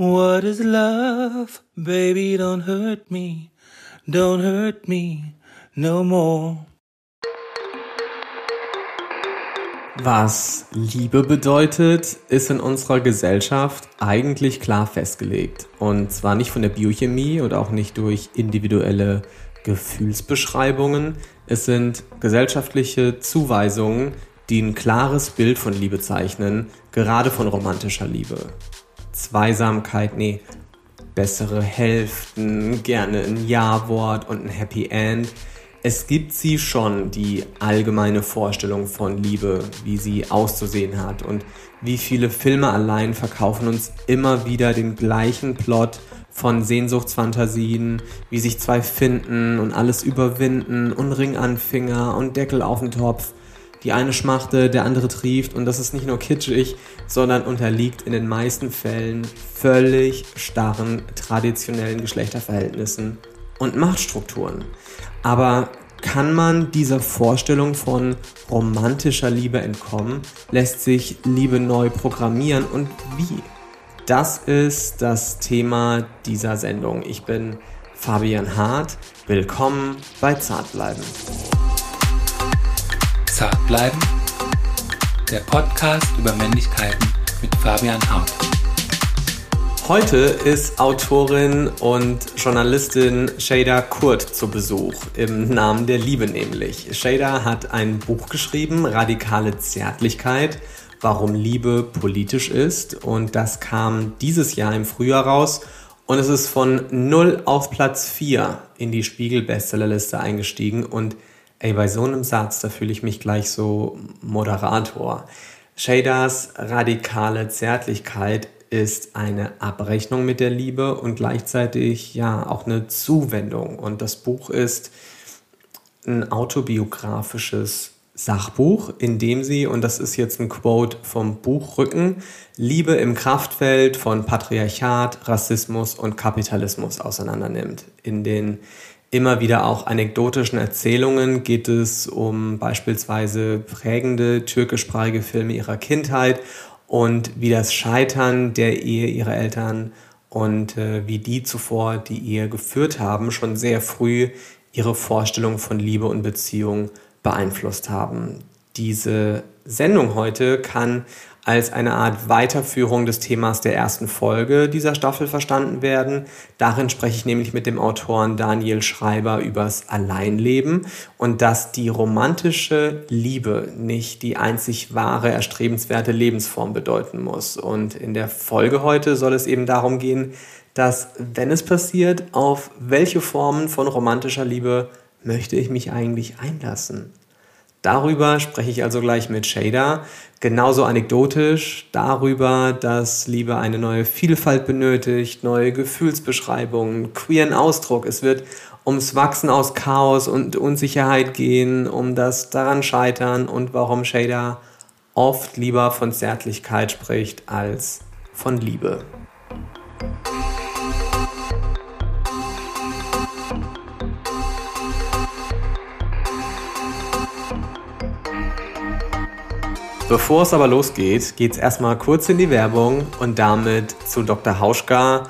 What is love? Baby, don't hurt me. Don't hurt me no more. Was Liebe bedeutet, ist in unserer Gesellschaft eigentlich klar festgelegt. Und zwar nicht von der Biochemie und auch nicht durch individuelle Gefühlsbeschreibungen. Es sind gesellschaftliche Zuweisungen, die ein klares Bild von Liebe zeichnen, gerade von romantischer Liebe. Zweisamkeit, nee, bessere Hälften, gerne ein Ja-Wort und ein Happy End. Es gibt sie schon, die allgemeine Vorstellung von Liebe, wie sie auszusehen hat und wie viele Filme allein verkaufen uns immer wieder den gleichen Plot von Sehnsuchtsfantasien, wie sich zwei finden und alles überwinden und Ring an Finger und Deckel auf den Topf die eine schmachte, der andere trieft und das ist nicht nur kitschig, sondern unterliegt in den meisten Fällen völlig starren traditionellen Geschlechterverhältnissen und Machtstrukturen. Aber kann man dieser Vorstellung von romantischer Liebe entkommen? Lässt sich Liebe neu programmieren und wie? Das ist das Thema dieser Sendung. Ich bin Fabian Hart. Willkommen bei Zartbleiben. Zart bleiben. Der Podcast über Männlichkeiten mit Fabian Haut. Heute ist Autorin und Journalistin Shada Kurt zu Besuch, im Namen der Liebe nämlich. Shada hat ein Buch geschrieben, Radikale Zärtlichkeit, warum Liebe politisch ist. Und das kam dieses Jahr im Frühjahr raus. Und es ist von 0 auf Platz 4 in die Spiegel-Bestsellerliste eingestiegen und Ey, bei so einem Satz, da fühle ich mich gleich so Moderator. Shaders radikale Zärtlichkeit ist eine Abrechnung mit der Liebe und gleichzeitig ja auch eine Zuwendung. Und das Buch ist ein autobiografisches Sachbuch, in dem sie, und das ist jetzt ein Quote vom Buchrücken, Liebe im Kraftfeld von Patriarchat, Rassismus und Kapitalismus auseinandernimmt. In den immer wieder auch anekdotischen Erzählungen geht es um beispielsweise prägende türkischsprachige Filme ihrer Kindheit und wie das Scheitern der Ehe ihrer Eltern und äh, wie die zuvor die Ehe geführt haben, schon sehr früh ihre Vorstellung von Liebe und Beziehung beeinflusst haben. Diese Sendung heute kann als eine Art Weiterführung des Themas der ersten Folge dieser Staffel verstanden werden. Darin spreche ich nämlich mit dem Autoren Daniel Schreiber übers Alleinleben und dass die romantische Liebe nicht die einzig wahre, erstrebenswerte Lebensform bedeuten muss. Und in der Folge heute soll es eben darum gehen, dass, wenn es passiert, auf welche Formen von romantischer Liebe möchte ich mich eigentlich einlassen? Darüber spreche ich also gleich mit Shader. Genauso anekdotisch darüber, dass Liebe eine neue Vielfalt benötigt, neue Gefühlsbeschreibungen, queeren Ausdruck. Es wird ums Wachsen aus Chaos und Unsicherheit gehen, um das daran scheitern und warum Shader oft lieber von Zärtlichkeit spricht als von Liebe. Bevor es aber losgeht, geht es erstmal kurz in die Werbung und damit zu Dr. Hauschka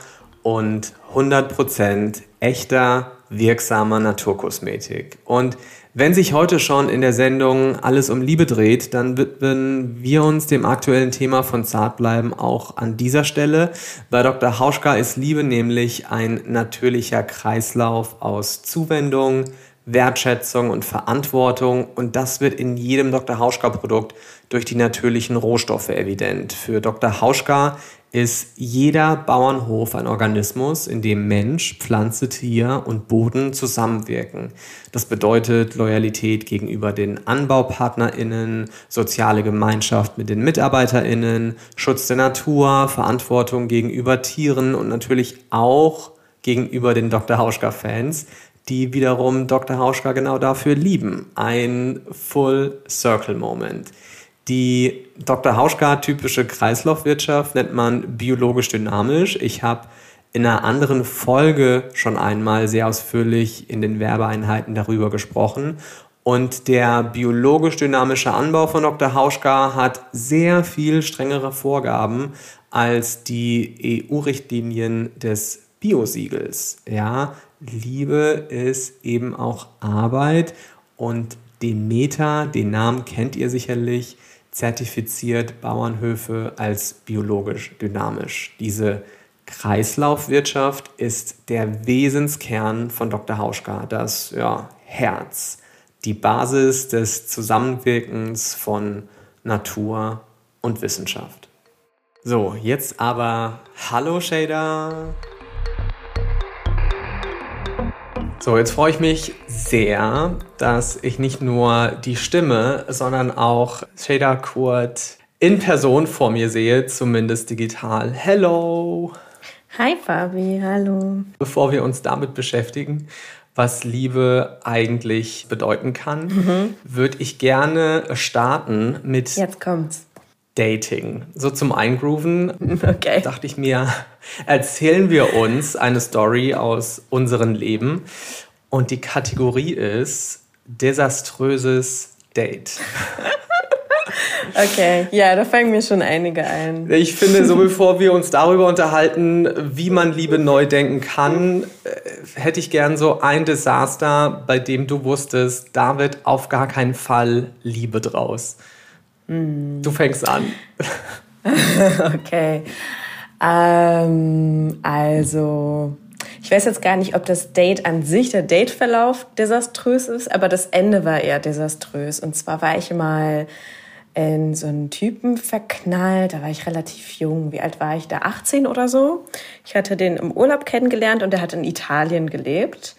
und 100% echter, wirksamer Naturkosmetik. Und wenn sich heute schon in der Sendung alles um Liebe dreht, dann widmen wir uns dem aktuellen Thema von Zartbleiben auch an dieser Stelle. Bei Dr. Hauschka ist Liebe nämlich ein natürlicher Kreislauf aus Zuwendung, Wertschätzung und Verantwortung und das wird in jedem Dr. Hauschka-Produkt durch die natürlichen Rohstoffe evident. Für Dr. Hauschka ist jeder Bauernhof ein Organismus, in dem Mensch, Pflanze, Tier und Boden zusammenwirken. Das bedeutet Loyalität gegenüber den AnbaupartnerInnen, soziale Gemeinschaft mit den MitarbeiterInnen, Schutz der Natur, Verantwortung gegenüber Tieren und natürlich auch gegenüber den Dr. Hauschka-Fans, die wiederum Dr. Hauschka genau dafür lieben. Ein Full Circle Moment. Die Dr. Hauschka-typische Kreislaufwirtschaft nennt man biologisch dynamisch. Ich habe in einer anderen Folge schon einmal sehr ausführlich in den Werbeeinheiten darüber gesprochen. Und der biologisch dynamische Anbau von Dr. Hauschka hat sehr viel strengere Vorgaben als die EU-Richtlinien des Biosiegels. Ja, Liebe ist eben auch Arbeit und Demeter, den Namen kennt ihr sicherlich, zertifiziert Bauernhöfe als biologisch dynamisch. Diese Kreislaufwirtschaft ist der Wesenskern von Dr. Hauschka, das ja, Herz die Basis des Zusammenwirkens von Natur und Wissenschaft. So, jetzt aber Hallo Shader. So, jetzt freue ich mich sehr, dass ich nicht nur die Stimme, sondern auch Shader Kurt in Person vor mir sehe, zumindest digital. Hello! Hi Fabi, hallo. Bevor wir uns damit beschäftigen, was Liebe eigentlich bedeuten kann, mhm. würde ich gerne starten mit Jetzt kommt's. Dating. So zum Eingrooven okay. dachte ich mir, erzählen wir uns eine Story aus unserem Leben. Und die Kategorie ist desaströses Date. Okay, ja, da fangen mir schon einige ein. Ich finde, so bevor wir uns darüber unterhalten, wie man Liebe neu denken kann, äh, hätte ich gern so ein Desaster, bei dem du wusstest, da wird auf gar keinen Fall Liebe draus. Mm. Du fängst an. okay. Ähm, also, ich weiß jetzt gar nicht, ob das Date an sich, der Dateverlauf desaströs ist, aber das Ende war eher desaströs. Und zwar war ich mal in so einen Typen verknallt. Da war ich relativ jung. Wie alt war ich da? 18 oder so. Ich hatte den im Urlaub kennengelernt und er hat in Italien gelebt.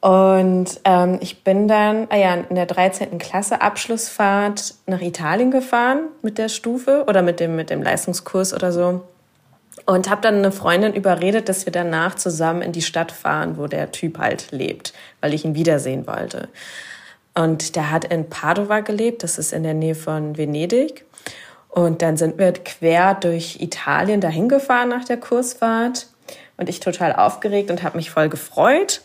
Und ähm, ich bin dann ah ja, in der 13. Klasse Abschlussfahrt nach Italien gefahren mit der Stufe oder mit dem, mit dem Leistungskurs oder so. Und habe dann eine Freundin überredet, dass wir danach zusammen in die Stadt fahren, wo der Typ halt lebt, weil ich ihn wiedersehen wollte. Und der hat in Padova gelebt, das ist in der Nähe von Venedig. Und dann sind wir quer durch Italien dahin gefahren nach der Kursfahrt. Und ich total aufgeregt und habe mich voll gefreut.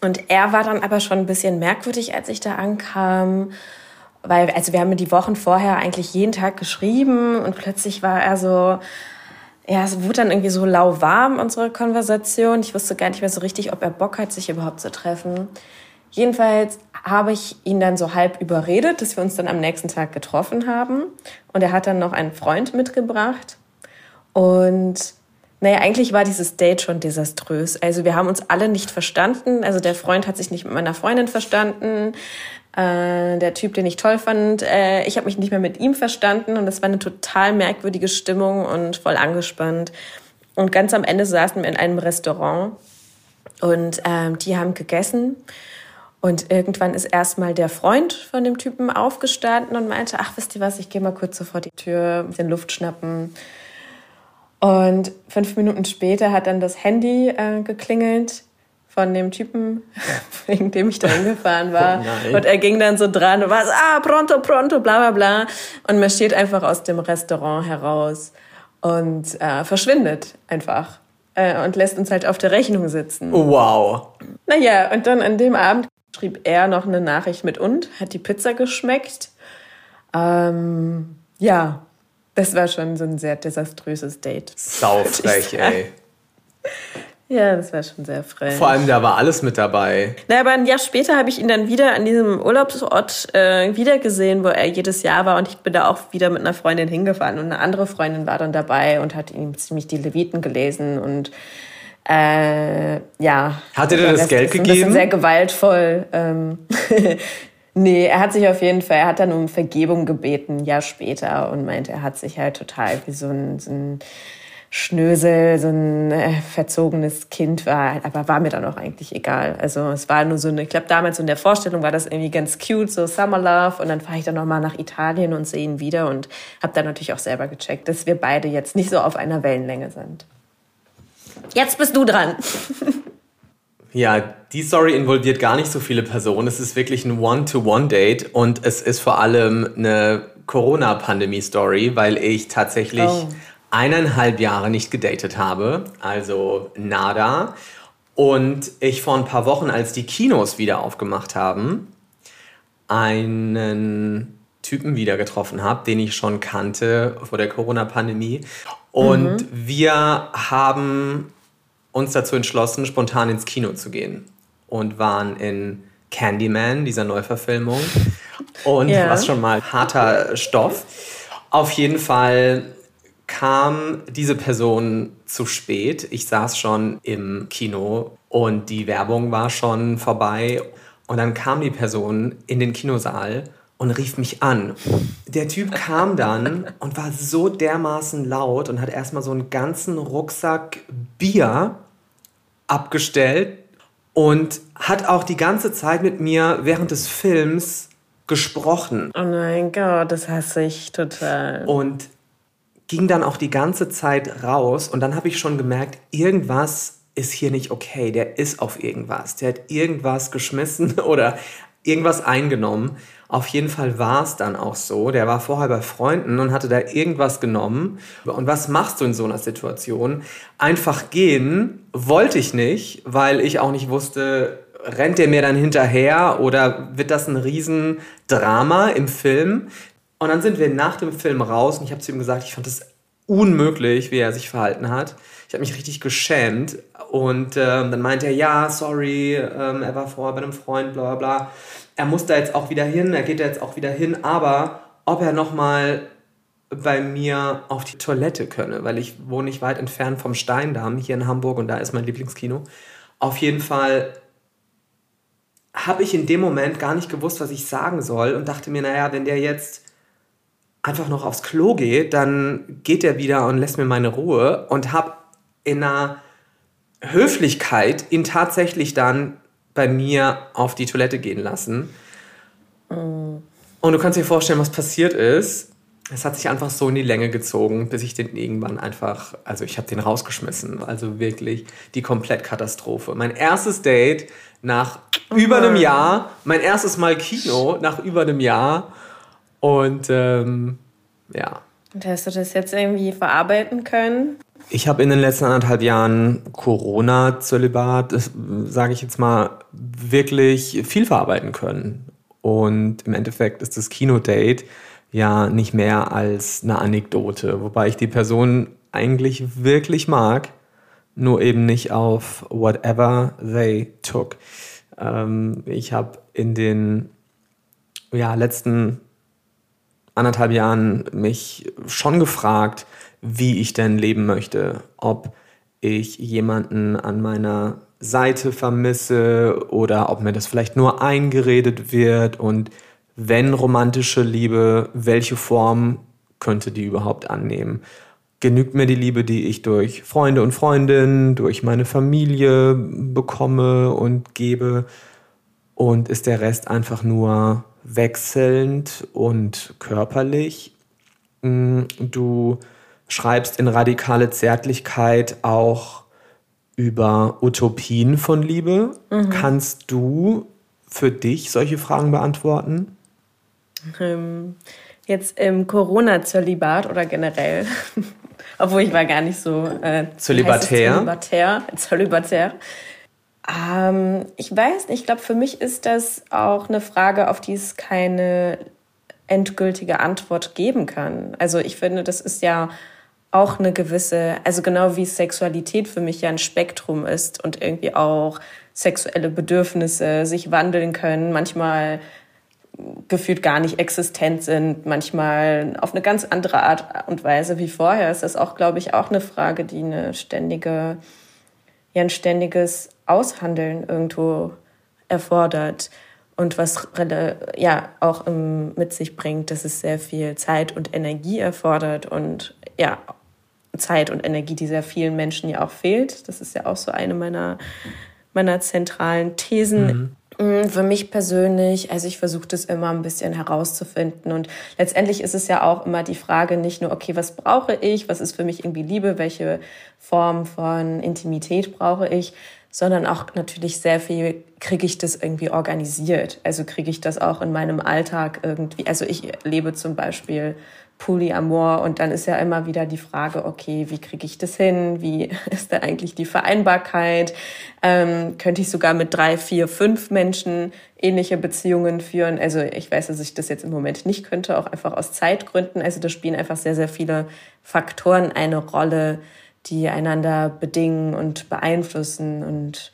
Und er war dann aber schon ein bisschen merkwürdig, als ich da ankam. Weil, also wir haben die Wochen vorher eigentlich jeden Tag geschrieben und plötzlich war er so, ja, es wurde dann irgendwie so lauwarm, unsere Konversation. Ich wusste gar nicht mehr so richtig, ob er Bock hat, sich überhaupt zu treffen. Jedenfalls habe ich ihn dann so halb überredet, dass wir uns dann am nächsten Tag getroffen haben. Und er hat dann noch einen Freund mitgebracht. Und naja, eigentlich war dieses Date schon desaströs. Also wir haben uns alle nicht verstanden. Also der Freund hat sich nicht mit meiner Freundin verstanden. Äh, der Typ, den ich toll fand, äh, ich habe mich nicht mehr mit ihm verstanden. Und das war eine total merkwürdige Stimmung und voll angespannt. Und ganz am Ende saßen wir in einem Restaurant und ähm, die haben gegessen. Und irgendwann ist erstmal der Freund von dem Typen aufgestanden und meinte, ach, wisst ihr was, ich gehe mal kurz so vor die Tür, den Luft schnappen. Und fünf Minuten später hat dann das Handy äh, geklingelt von dem Typen, wegen dem ich da hingefahren war. Oh und er ging dann so dran und war so, ah, pronto, pronto, bla bla bla. Und marschiert einfach aus dem Restaurant heraus und äh, verschwindet einfach äh, und lässt uns halt auf der Rechnung sitzen. Wow. Naja, und dann an dem Abend schrieb er noch eine Nachricht mit und, hat die Pizza geschmeckt. Ähm, ja, das war schon so ein sehr desaströses Date. Saufrech, ey. Ja, das war schon sehr frech. Vor allem, da war alles mit dabei. Na, aber ein Jahr später habe ich ihn dann wieder an diesem Urlaubsort äh, wiedergesehen, wo er jedes Jahr war. Und ich bin da auch wieder mit einer Freundin hingefahren. Und eine andere Freundin war dann dabei und hat ihm ziemlich die Leviten gelesen. Und äh, ja. Hat er dir das Geld gegeben? Ein bisschen sehr gewaltvoll. Ähm, nee, er hat sich auf jeden Fall, er hat dann um Vergebung gebeten, ein Jahr später und meinte, er hat sich halt total wie so ein, so ein Schnösel, so ein äh, verzogenes Kind war, aber war mir dann auch eigentlich egal. Also es war nur so eine, ich glaube damals in der Vorstellung war das irgendwie ganz cute, so Summer Love und dann fahre ich dann nochmal nach Italien und sehe ihn wieder und habe dann natürlich auch selber gecheckt, dass wir beide jetzt nicht so auf einer Wellenlänge sind. Jetzt bist du dran. Ja, die Story involviert gar nicht so viele Personen. Es ist wirklich ein One-to-One-Date und es ist vor allem eine Corona-Pandemie-Story, weil ich tatsächlich oh. eineinhalb Jahre nicht gedatet habe, also nada. Und ich vor ein paar Wochen, als die Kinos wieder aufgemacht haben, einen Typen wieder getroffen habe, den ich schon kannte vor der Corona-Pandemie. Und mhm. wir haben uns dazu entschlossen, spontan ins Kino zu gehen und waren in Candyman, dieser Neuverfilmung. Und ja. was schon mal harter Stoff. Auf jeden Fall kam diese Person zu spät. Ich saß schon im Kino und die Werbung war schon vorbei. Und dann kam die Person in den Kinosaal und rief mich an. Der Typ kam dann und war so dermaßen laut und hat erstmal so einen ganzen Rucksack Bier abgestellt und hat auch die ganze Zeit mit mir während des Films gesprochen. Oh mein Gott, das hasse ich total. Und ging dann auch die ganze Zeit raus und dann habe ich schon gemerkt, irgendwas ist hier nicht okay. Der ist auf irgendwas. Der hat irgendwas geschmissen oder irgendwas eingenommen. Auf jeden Fall war es dann auch so. Der war vorher bei Freunden und hatte da irgendwas genommen. Und was machst du in so einer Situation? Einfach gehen wollte ich nicht, weil ich auch nicht wusste, rennt der mir dann hinterher oder wird das ein Riesendrama im Film? Und dann sind wir nach dem Film raus und ich habe zu ihm gesagt, ich fand es unmöglich, wie er sich verhalten hat. Ich habe mich richtig geschämt. Und ähm, dann meinte er, ja, sorry, ähm, er war vorher bei einem Freund, bla bla bla er muss da jetzt auch wieder hin, er geht da jetzt auch wieder hin, aber ob er nochmal bei mir auf die Toilette könne, weil ich wohne nicht weit entfernt vom Steindamm hier in Hamburg und da ist mein Lieblingskino. Auf jeden Fall habe ich in dem Moment gar nicht gewusst, was ich sagen soll und dachte mir, naja, wenn der jetzt einfach noch aufs Klo geht, dann geht er wieder und lässt mir meine Ruhe und habe in einer Höflichkeit ihn tatsächlich dann bei mir auf die Toilette gehen lassen. Mm. Und du kannst dir vorstellen, was passiert ist. Es hat sich einfach so in die Länge gezogen, bis ich den irgendwann einfach, also ich habe den rausgeschmissen. Also wirklich die Komplettkatastrophe. Mein erstes Date nach über einem Jahr, mein erstes Mal Kino nach über einem Jahr. Und ähm, ja. Und hast du das jetzt irgendwie verarbeiten können? Ich habe in den letzten anderthalb Jahren Corona-Zölibat, sage ich jetzt mal, wirklich viel verarbeiten können. Und im Endeffekt ist das Kinodate ja nicht mehr als eine Anekdote, wobei ich die Person eigentlich wirklich mag, nur eben nicht auf whatever they took. Ähm, ich habe in den ja, letzten anderthalb Jahren mich schon gefragt, wie ich denn leben möchte. Ob ich jemanden an meiner Seite vermisse oder ob mir das vielleicht nur eingeredet wird und wenn romantische Liebe, welche Form könnte die überhaupt annehmen? Genügt mir die Liebe, die ich durch Freunde und Freundinnen, durch meine Familie bekomme und gebe? Und ist der Rest einfach nur wechselnd und körperlich? Mm, du schreibst in Radikale Zärtlichkeit auch über Utopien von Liebe. Mhm. Kannst du für dich solche Fragen beantworten? Ähm, jetzt im Corona-Zölibat oder generell? Obwohl ich war gar nicht so äh, Zölibatär. Zölibatär. Zölibatär. Ähm, ich weiß nicht, ich glaube, für mich ist das auch eine Frage, auf die es keine endgültige Antwort geben kann. Also ich finde, das ist ja auch eine gewisse, also genau wie Sexualität für mich ja ein Spektrum ist und irgendwie auch sexuelle Bedürfnisse sich wandeln können, manchmal gefühlt gar nicht existent sind, manchmal auf eine ganz andere Art und Weise wie vorher, ist das auch, glaube ich, auch eine Frage, die eine ständige, ja, ein ständiges Aushandeln irgendwo erfordert. Und was ja auch mit sich bringt, dass es sehr viel Zeit und Energie erfordert und ja Zeit und Energie, die sehr vielen Menschen ja auch fehlt. Das ist ja auch so eine meiner, meiner zentralen Thesen. Mhm. Mm, für mich persönlich, also ich versuche das immer ein bisschen herauszufinden. Und letztendlich ist es ja auch immer die Frage nicht nur, okay, was brauche ich, was ist für mich irgendwie Liebe, welche Form von Intimität brauche ich, sondern auch natürlich sehr viel, kriege ich das irgendwie organisiert? Also kriege ich das auch in meinem Alltag irgendwie, also ich lebe zum Beispiel Polyamor und dann ist ja immer wieder die Frage, okay, wie kriege ich das hin? Wie ist da eigentlich die Vereinbarkeit? Ähm, könnte ich sogar mit drei, vier, fünf Menschen ähnliche Beziehungen führen? Also ich weiß, dass ich das jetzt im Moment nicht könnte, auch einfach aus Zeitgründen. Also da spielen einfach sehr, sehr viele Faktoren eine Rolle, die einander bedingen und beeinflussen und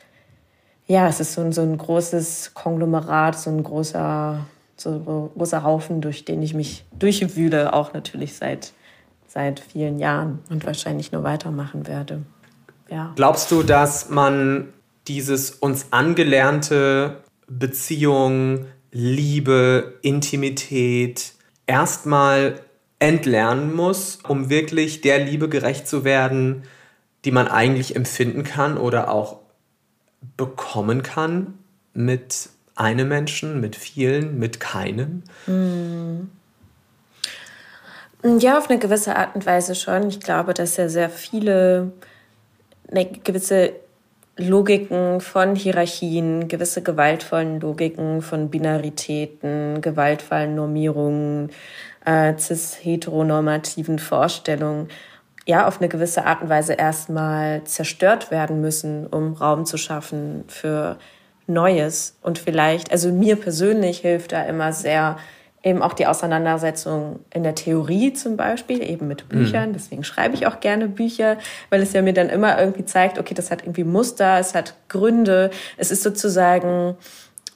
ja, es ist so ein, so ein großes Konglomerat, so ein großer so ein großer Haufen, durch den ich mich durchwühle, auch natürlich seit, seit vielen Jahren und wahrscheinlich nur weitermachen werde. Ja. Glaubst du, dass man dieses uns angelernte Beziehung, Liebe, Intimität erstmal entlernen muss, um wirklich der Liebe gerecht zu werden, die man eigentlich empfinden kann oder auch bekommen kann mit einem Menschen, mit vielen, mit keinem? Hm. Ja, auf eine gewisse Art und Weise schon. Ich glaube, dass ja sehr viele eine gewisse Logiken von Hierarchien, gewisse gewaltvollen Logiken von Binaritäten, gewaltvollen Normierungen, äh, cis-heteronormativen Vorstellungen ja auf eine gewisse Art und Weise erstmal zerstört werden müssen, um Raum zu schaffen für Neues. Und vielleicht, also mir persönlich hilft da immer sehr eben auch die Auseinandersetzung in der Theorie zum Beispiel, eben mit Büchern. Mhm. Deswegen schreibe ich auch gerne Bücher, weil es ja mir dann immer irgendwie zeigt, okay, das hat irgendwie Muster, es hat Gründe. Es ist sozusagen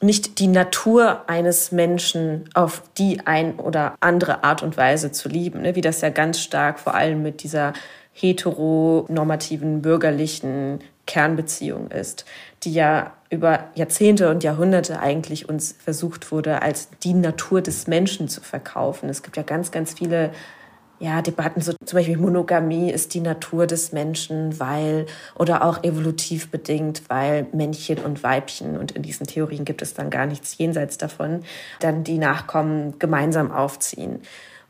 nicht die Natur eines Menschen auf die ein oder andere Art und Weise zu lieben, ne? wie das ja ganz stark vor allem mit dieser heteronormativen bürgerlichen Kernbeziehung ist, die ja über Jahrzehnte und Jahrhunderte eigentlich uns versucht wurde, als die Natur des Menschen zu verkaufen. Es gibt ja ganz, ganz viele ja, Debatten, so zum Beispiel Monogamie ist die Natur des Menschen, weil, oder auch evolutiv bedingt, weil Männchen und Weibchen, und in diesen Theorien gibt es dann gar nichts jenseits davon, dann die Nachkommen gemeinsam aufziehen.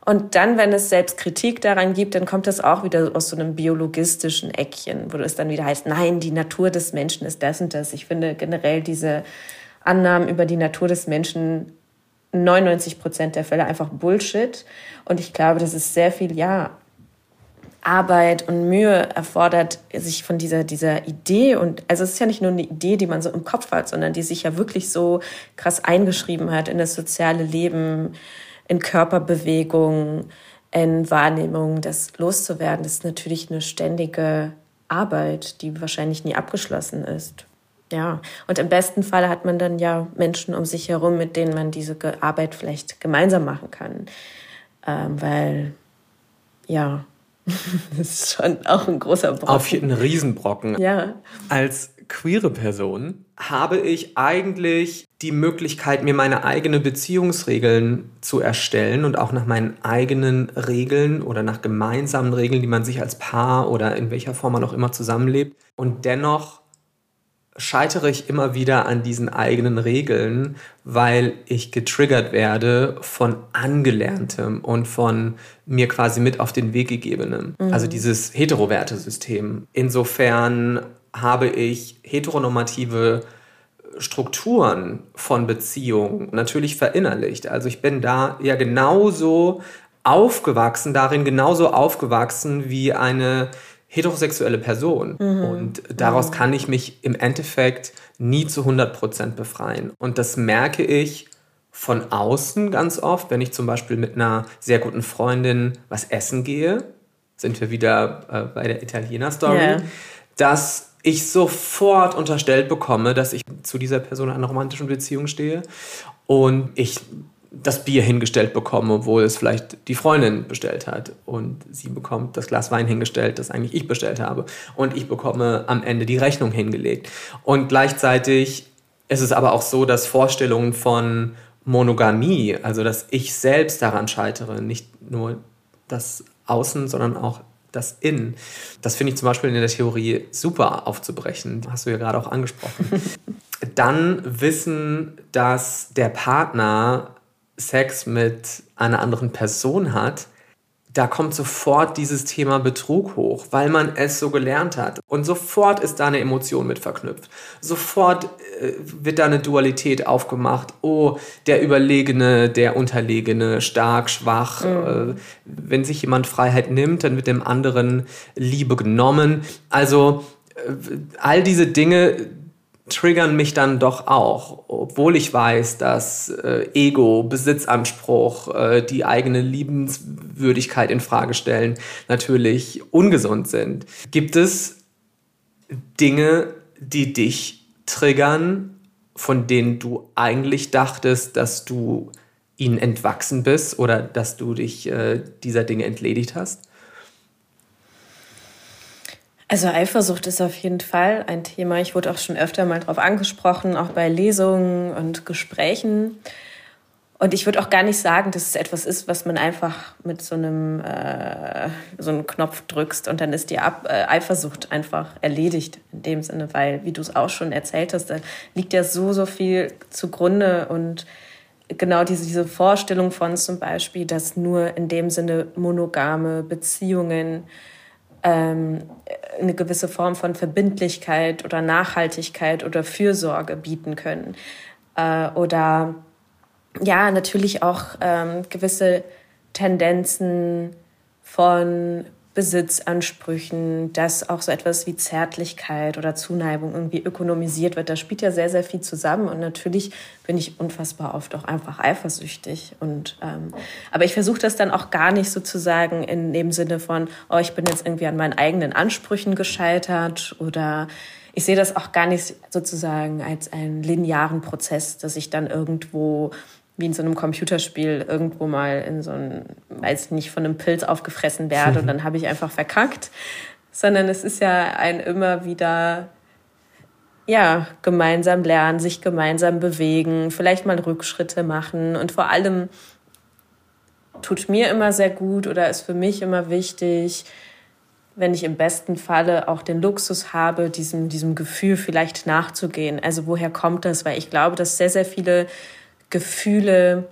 Und dann, wenn es selbst Kritik daran gibt, dann kommt das auch wieder aus so einem biologistischen Eckchen, wo es dann wieder heißt, nein, die Natur des Menschen ist das und das. Ich finde generell diese Annahmen über die Natur des Menschen 99 Prozent der Fälle einfach Bullshit. Und ich glaube, das ist sehr viel, ja, Arbeit und Mühe erfordert, sich von dieser, dieser Idee und, also es ist ja nicht nur eine Idee, die man so im Kopf hat, sondern die sich ja wirklich so krass eingeschrieben hat in das soziale Leben, in Körperbewegung, in Wahrnehmung, das loszuwerden, das ist natürlich eine ständige Arbeit, die wahrscheinlich nie abgeschlossen ist. Ja, und im besten Fall hat man dann ja Menschen um sich herum, mit denen man diese Arbeit vielleicht gemeinsam machen kann. Ähm, weil, ja, das ist schon auch ein großer Brocken. Auf jeden Riesenbrocken. Ja. Als queere Person habe ich eigentlich die Möglichkeit, mir meine eigenen Beziehungsregeln zu erstellen und auch nach meinen eigenen Regeln oder nach gemeinsamen Regeln, die man sich als Paar oder in welcher Form man auch immer zusammenlebt. Und dennoch scheitere ich immer wieder an diesen eigenen Regeln, weil ich getriggert werde von Angelerntem und von mir quasi mit auf den Weg gegebenem. Mhm. Also dieses Heterowertesystem. Insofern habe ich heteronormative Strukturen von Beziehungen natürlich verinnerlicht. Also ich bin da ja genauso aufgewachsen, darin genauso aufgewachsen wie eine heterosexuelle Person. Mhm. Und daraus mhm. kann ich mich im Endeffekt nie zu 100% befreien. Und das merke ich von außen ganz oft, wenn ich zum Beispiel mit einer sehr guten Freundin was essen gehe, sind wir wieder äh, bei der Italiener-Story, yeah. Dass ich sofort unterstellt bekomme, dass ich zu dieser Person in einer romantischen Beziehung stehe und ich das Bier hingestellt bekomme, obwohl es vielleicht die Freundin bestellt hat. Und sie bekommt das Glas Wein hingestellt, das eigentlich ich bestellt habe. Und ich bekomme am Ende die Rechnung hingelegt. Und gleichzeitig ist es aber auch so, dass Vorstellungen von Monogamie, also dass ich selbst daran scheitere, nicht nur das Außen, sondern auch das In. Das finde ich zum Beispiel in der Theorie super aufzubrechen. Hast du ja gerade auch angesprochen. Dann wissen, dass der Partner Sex mit einer anderen Person hat, da kommt sofort dieses Thema Betrug hoch, weil man es so gelernt hat. Und sofort ist da eine Emotion mit verknüpft. Sofort äh, wird da eine Dualität aufgemacht. Oh, der Überlegene, der Unterlegene, stark, schwach. Mhm. Äh, wenn sich jemand Freiheit nimmt, dann wird dem anderen Liebe genommen. Also äh, all diese Dinge, triggern mich dann doch auch, obwohl ich weiß, dass äh, Ego, Besitzanspruch, äh, die eigene Liebenswürdigkeit in Frage stellen, natürlich ungesund sind. Gibt es Dinge, die dich triggern, von denen du eigentlich dachtest, dass du ihnen entwachsen bist oder dass du dich äh, dieser Dinge entledigt hast? Also Eifersucht ist auf jeden Fall ein Thema. Ich wurde auch schon öfter mal darauf angesprochen, auch bei Lesungen und Gesprächen. Und ich würde auch gar nicht sagen, dass es etwas ist, was man einfach mit so einem, äh, so einem Knopf drückst und dann ist die Ab äh, Eifersucht einfach erledigt in dem Sinne, weil, wie du es auch schon erzählt hast, da liegt ja so, so viel zugrunde und genau diese, diese Vorstellung von zum Beispiel, dass nur in dem Sinne monogame Beziehungen ähm, eine gewisse Form von Verbindlichkeit oder Nachhaltigkeit oder Fürsorge bieten können. Äh, oder ja, natürlich auch ähm, gewisse Tendenzen von Besitzansprüchen, dass auch so etwas wie Zärtlichkeit oder Zuneigung irgendwie ökonomisiert wird. Da spielt ja sehr, sehr viel zusammen. Und natürlich bin ich unfassbar oft auch einfach eifersüchtig. Und, ähm, aber ich versuche das dann auch gar nicht sozusagen in dem Sinne von, oh, ich bin jetzt irgendwie an meinen eigenen Ansprüchen gescheitert oder ich sehe das auch gar nicht sozusagen als einen linearen Prozess, dass ich dann irgendwo wie in so einem Computerspiel irgendwo mal in so ein, weiß nicht, von einem Pilz aufgefressen werde und dann habe ich einfach verkackt, sondern es ist ja ein immer wieder, ja, gemeinsam lernen, sich gemeinsam bewegen, vielleicht mal Rückschritte machen und vor allem tut mir immer sehr gut oder ist für mich immer wichtig, wenn ich im besten Falle auch den Luxus habe, diesem, diesem Gefühl vielleicht nachzugehen. Also woher kommt das? Weil ich glaube, dass sehr, sehr viele Gefühle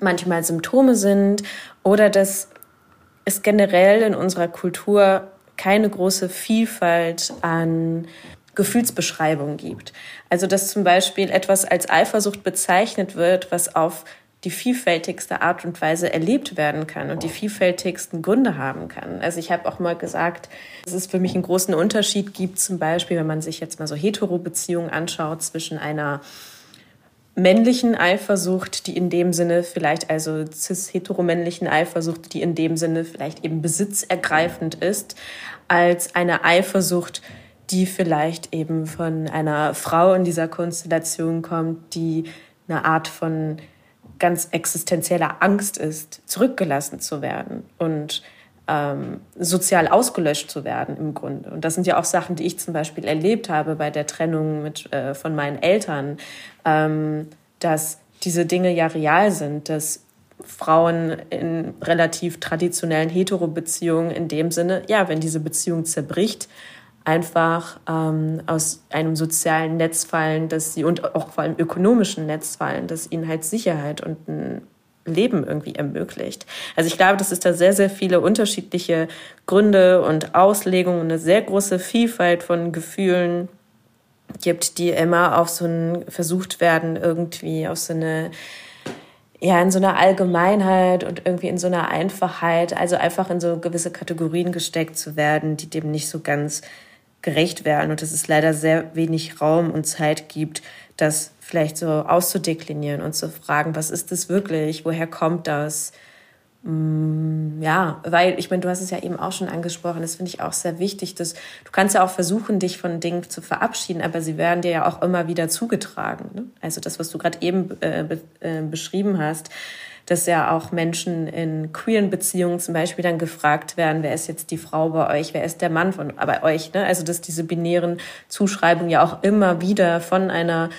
manchmal Symptome sind oder dass es generell in unserer Kultur keine große Vielfalt an Gefühlsbeschreibungen gibt. Also dass zum Beispiel etwas als Eifersucht bezeichnet wird, was auf die vielfältigste Art und Weise erlebt werden kann und die vielfältigsten Gründe haben kann. Also ich habe auch mal gesagt, dass es für mich einen großen Unterschied gibt, zum Beispiel, wenn man sich jetzt mal so Hetero-Beziehungen anschaut zwischen einer männlichen Eifersucht, die in dem Sinne vielleicht, also cis-heteromännlichen Eifersucht, die in dem Sinne vielleicht eben besitzergreifend ist, als eine Eifersucht, die vielleicht eben von einer Frau in dieser Konstellation kommt, die eine Art von ganz existenzieller Angst ist, zurückgelassen zu werden und ähm, sozial ausgelöscht zu werden im Grunde. Und das sind ja auch Sachen, die ich zum Beispiel erlebt habe bei der Trennung mit, äh, von meinen Eltern, ähm, dass diese Dinge ja real sind, dass Frauen in relativ traditionellen Hetero-Beziehungen in dem Sinne, ja, wenn diese Beziehung zerbricht, einfach ähm, aus einem sozialen Netz fallen, dass sie und auch vor allem ökonomischen Netz fallen, dass ihnen halt Sicherheit und ein Leben irgendwie ermöglicht. Also ich glaube, dass es da sehr, sehr viele unterschiedliche Gründe und Auslegungen, eine sehr große Vielfalt von Gefühlen gibt, die immer auf so ein versucht werden, irgendwie auf so eine ja, in so einer Allgemeinheit und irgendwie in so einer Einfachheit, also einfach in so gewisse Kategorien gesteckt zu werden, die dem nicht so ganz gerecht werden und dass es leider sehr wenig Raum und Zeit gibt, das vielleicht so auszudeklinieren und zu fragen, was ist das wirklich, woher kommt das? Mm, ja, weil ich meine, du hast es ja eben auch schon angesprochen, das finde ich auch sehr wichtig, dass du kannst ja auch versuchen, dich von Dingen zu verabschieden, aber sie werden dir ja auch immer wieder zugetragen. Ne? Also das, was du gerade eben äh, be äh, beschrieben hast, dass ja auch Menschen in queeren Beziehungen zum Beispiel dann gefragt werden, wer ist jetzt die Frau bei euch, wer ist der Mann von bei euch. Ne? Also dass diese binären Zuschreibungen ja auch immer wieder von einer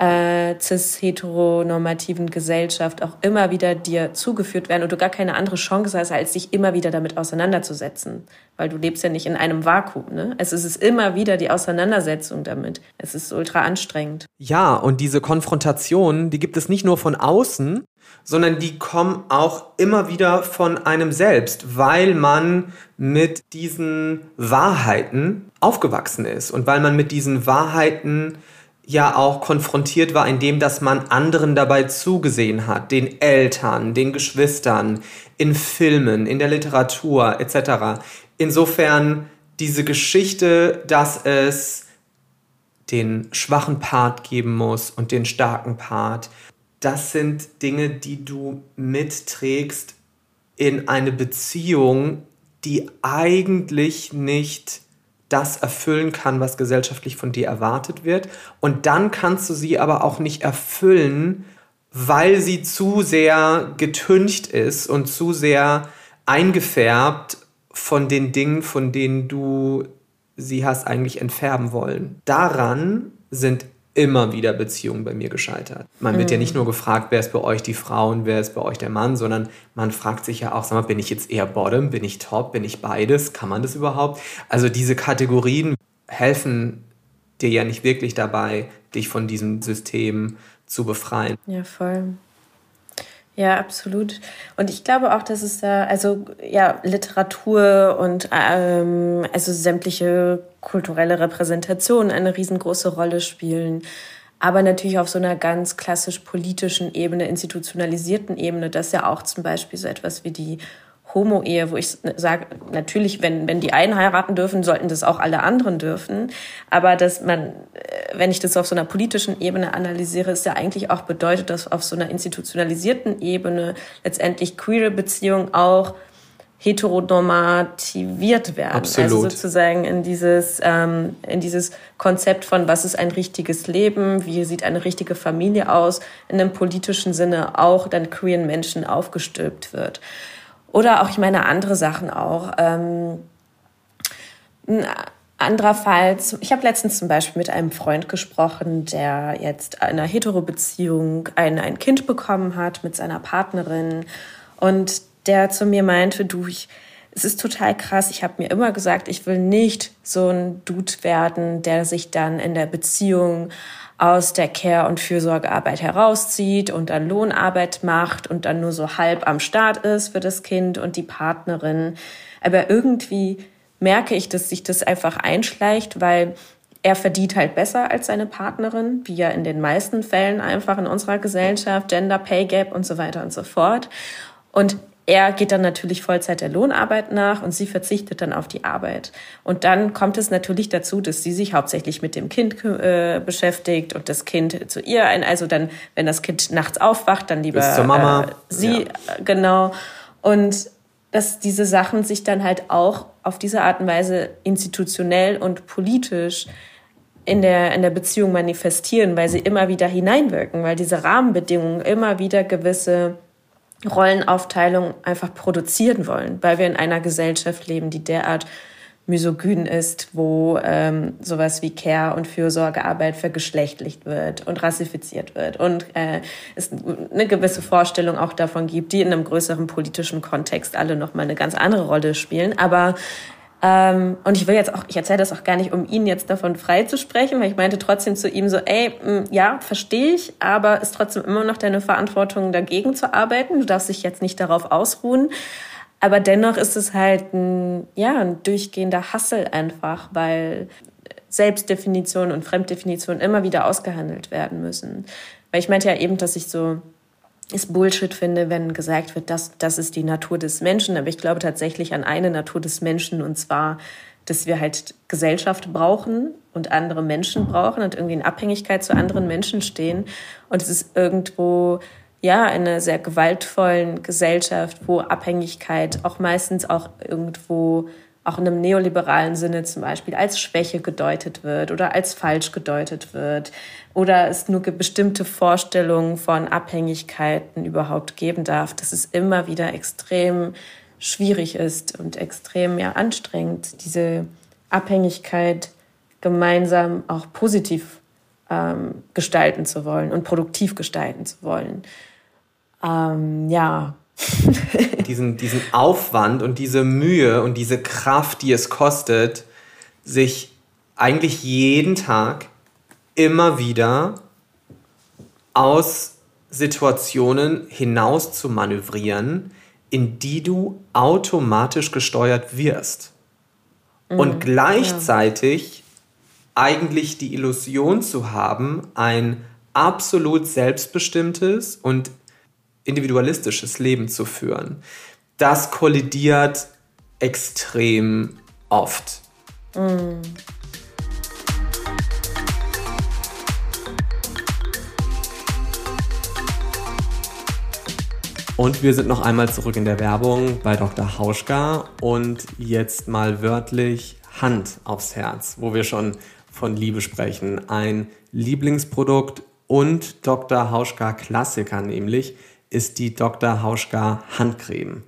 äh, cis-heteronormativen Gesellschaft auch immer wieder dir zugeführt werden und du gar keine andere Chance hast, als dich immer wieder damit auseinanderzusetzen. Weil du lebst ja nicht in einem Vakuum. Ne? Es ist immer wieder die Auseinandersetzung damit. Es ist ultra anstrengend. Ja, und diese Konfrontation, die gibt es nicht nur von außen, sondern die kommen auch immer wieder von einem selbst, weil man mit diesen Wahrheiten aufgewachsen ist und weil man mit diesen Wahrheiten ja auch konfrontiert war, indem dass man anderen dabei zugesehen hat, den Eltern, den Geschwistern, in Filmen, in der Literatur etc. Insofern diese Geschichte, dass es den schwachen Part geben muss und den starken Part, das sind Dinge, die du mitträgst in eine Beziehung, die eigentlich nicht das erfüllen kann, was gesellschaftlich von dir erwartet wird. Und dann kannst du sie aber auch nicht erfüllen, weil sie zu sehr getüncht ist und zu sehr eingefärbt von den Dingen, von denen du sie hast eigentlich entfärben wollen. Daran sind immer wieder Beziehungen bei mir gescheitert. Man wird mhm. ja nicht nur gefragt, wer ist bei euch die Frau und wer ist bei euch der Mann, sondern man fragt sich ja auch, sag mal, bin ich jetzt eher Bottom, bin ich Top, bin ich beides, kann man das überhaupt? Also diese Kategorien helfen dir ja nicht wirklich dabei, dich von diesem System zu befreien. Ja, voll. Ja, absolut. Und ich glaube auch, dass es da, also ja, Literatur und ähm, also sämtliche kulturelle Repräsentationen eine riesengroße Rolle spielen. Aber natürlich auf so einer ganz klassisch politischen Ebene, institutionalisierten Ebene, dass ja auch zum Beispiel so etwas wie die Homo-Ehe, wo ich sage, natürlich, wenn, wenn die einen heiraten dürfen, sollten das auch alle anderen dürfen. Aber dass man, äh, wenn ich das auf so einer politischen Ebene analysiere, ist ja eigentlich auch bedeutet, dass auf so einer institutionalisierten Ebene letztendlich queere Beziehungen auch heteronormativiert werden. Also Absolut. Also sozusagen in dieses, ähm, in dieses Konzept von, was ist ein richtiges Leben, wie sieht eine richtige Familie aus, in einem politischen Sinne auch dann queeren Menschen aufgestülpt wird. Oder auch, ich meine, andere Sachen auch. Ähm, andererfalls, ich habe letztens zum Beispiel mit einem Freund gesprochen, der jetzt in einer Hetero-Beziehung ein, ein Kind bekommen hat mit seiner Partnerin und der zu mir meinte, du, ich, es ist total krass. Ich habe mir immer gesagt, ich will nicht so ein Dude werden, der sich dann in der Beziehung aus der Care- und Fürsorgearbeit herauszieht und dann Lohnarbeit macht und dann nur so halb am Start ist für das Kind und die Partnerin. Aber irgendwie merke ich, dass sich das einfach einschleicht, weil er verdient halt besser als seine Partnerin, wie ja in den meisten Fällen einfach in unserer Gesellschaft, Gender Pay Gap und so weiter und so fort. Und er geht dann natürlich Vollzeit der Lohnarbeit nach und sie verzichtet dann auf die Arbeit. Und dann kommt es natürlich dazu, dass sie sich hauptsächlich mit dem Kind äh, beschäftigt und das Kind zu ihr ein, also dann, wenn das Kind nachts aufwacht, dann lieber Bis zur Mama. Äh, sie, ja. Äh, genau. Und dass diese Sachen sich dann halt auch auf diese Art und Weise institutionell und politisch in der, in der Beziehung manifestieren, weil sie immer wieder hineinwirken, weil diese Rahmenbedingungen immer wieder gewisse Rollenaufteilung einfach produzieren wollen, weil wir in einer Gesellschaft leben, die derart misogyn ist, wo ähm, sowas wie Care- und Fürsorgearbeit vergeschlechtlicht wird und rassifiziert wird und äh, es eine gewisse Vorstellung auch davon gibt, die in einem größeren politischen Kontext alle nochmal eine ganz andere Rolle spielen. Aber ähm, und ich will jetzt auch, ich erzähle das auch gar nicht, um ihn jetzt davon frei zu sprechen, weil ich meinte trotzdem zu ihm so, ey, mh, ja, verstehe ich, aber ist trotzdem immer noch deine Verantwortung, dagegen zu arbeiten. Du darfst dich jetzt nicht darauf ausruhen. Aber dennoch ist es halt ein, ja, ein durchgehender Hassel einfach, weil Selbstdefinition und Fremddefinition immer wieder ausgehandelt werden müssen. Weil ich meinte ja eben, dass ich so es Bullshit finde, wenn gesagt wird, das, das ist die Natur des Menschen. Aber ich glaube tatsächlich an eine Natur des Menschen und zwar, dass wir halt Gesellschaft brauchen und andere Menschen brauchen und irgendwie in Abhängigkeit zu anderen Menschen stehen. Und es ist irgendwo, ja, in einer sehr gewaltvollen Gesellschaft, wo Abhängigkeit auch meistens auch irgendwo auch in einem neoliberalen Sinne zum Beispiel als Schwäche gedeutet wird oder als falsch gedeutet wird oder es nur bestimmte Vorstellungen von Abhängigkeiten überhaupt geben darf, dass es immer wieder extrem schwierig ist und extrem ja anstrengend, diese Abhängigkeit gemeinsam auch positiv ähm, gestalten zu wollen und produktiv gestalten zu wollen. Ähm, ja, diesen, diesen Aufwand und diese Mühe und diese Kraft, die es kostet, sich eigentlich jeden Tag immer wieder aus Situationen hinaus zu manövrieren, in die du automatisch gesteuert wirst. Mhm, und gleichzeitig ja. eigentlich die Illusion zu haben, ein absolut selbstbestimmtes und individualistisches Leben zu führen. Das kollidiert extrem oft. Mm. Und wir sind noch einmal zurück in der Werbung bei Dr. Hauschka und jetzt mal wörtlich Hand aufs Herz, wo wir schon von Liebe sprechen. Ein Lieblingsprodukt und Dr. Hauschka Klassiker nämlich ist die Dr. Hauschka Handcreme.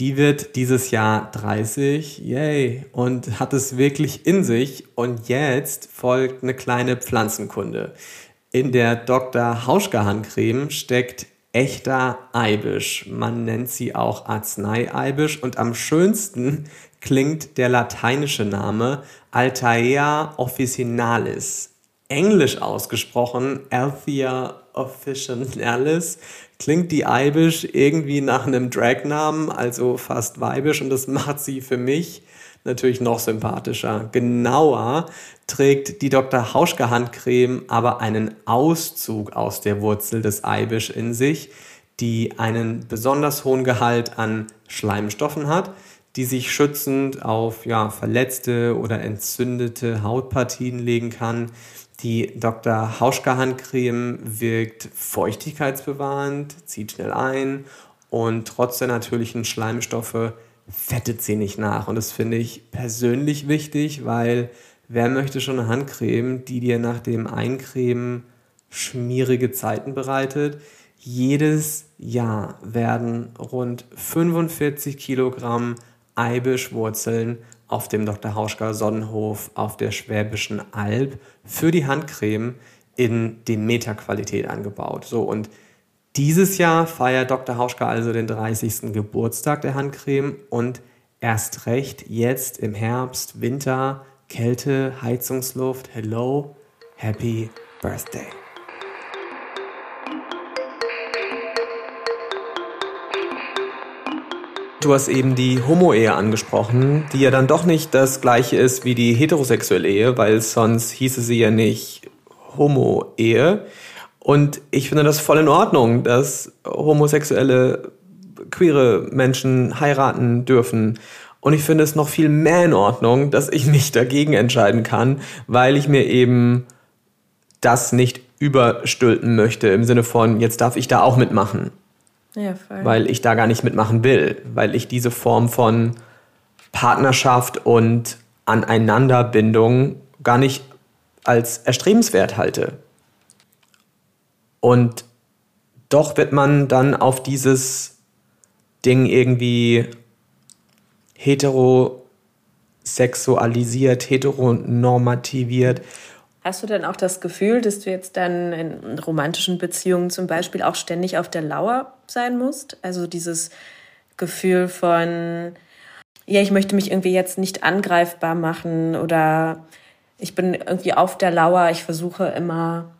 Die wird dieses Jahr 30, yay, und hat es wirklich in sich. Und jetzt folgt eine kleine Pflanzenkunde. In der Dr. Hauschka Handcreme steckt echter Eibisch. Man nennt sie auch Arznei-Eibisch und am schönsten klingt der lateinische Name Altaea officinalis. Englisch ausgesprochen Althea officinalis klingt die Eibisch irgendwie nach einem Dragnamen, also fast weibisch und das macht sie für mich natürlich noch sympathischer. Genauer trägt die Dr. Hauschke Handcreme aber einen Auszug aus der Wurzel des Eibisch in sich, die einen besonders hohen Gehalt an Schleimstoffen hat, die sich schützend auf ja, verletzte oder entzündete Hautpartien legen kann. Die Dr. Hauschka Handcreme wirkt feuchtigkeitsbewahrend, zieht schnell ein und trotz der natürlichen Schleimstoffe fettet sie nicht nach. Und das finde ich persönlich wichtig, weil wer möchte schon eine Handcreme, die dir nach dem Eincremen schmierige Zeiten bereitet? Jedes Jahr werden rund 45 Kilogramm Eibischwurzeln auf dem Dr. Hauschka Sonnenhof auf der Schwäbischen Alb für die Handcreme in Demeter-Qualität angebaut. So und dieses Jahr feiert Dr. Hauschka also den 30. Geburtstag der Handcreme und erst recht jetzt im Herbst, Winter, Kälte, Heizungsluft. Hello, Happy Birthday. Du hast eben die Homo-Ehe angesprochen, die ja dann doch nicht das gleiche ist wie die heterosexuelle Ehe, weil sonst hieße sie ja nicht Homo-Ehe. Und ich finde das voll in Ordnung, dass homosexuelle, queere Menschen heiraten dürfen. Und ich finde es noch viel mehr in Ordnung, dass ich mich dagegen entscheiden kann, weil ich mir eben das nicht überstülpen möchte, im Sinne von, jetzt darf ich da auch mitmachen. Ja, voll. Weil ich da gar nicht mitmachen will, weil ich diese Form von Partnerschaft und Aneinanderbindung gar nicht als erstrebenswert halte. Und doch wird man dann auf dieses Ding irgendwie heterosexualisiert, heteronormativiert. Hast du denn auch das Gefühl, dass du jetzt dann in romantischen Beziehungen zum Beispiel auch ständig auf der Lauer sein musst? Also dieses Gefühl von, ja, ich möchte mich irgendwie jetzt nicht angreifbar machen oder ich bin irgendwie auf der Lauer, ich versuche immer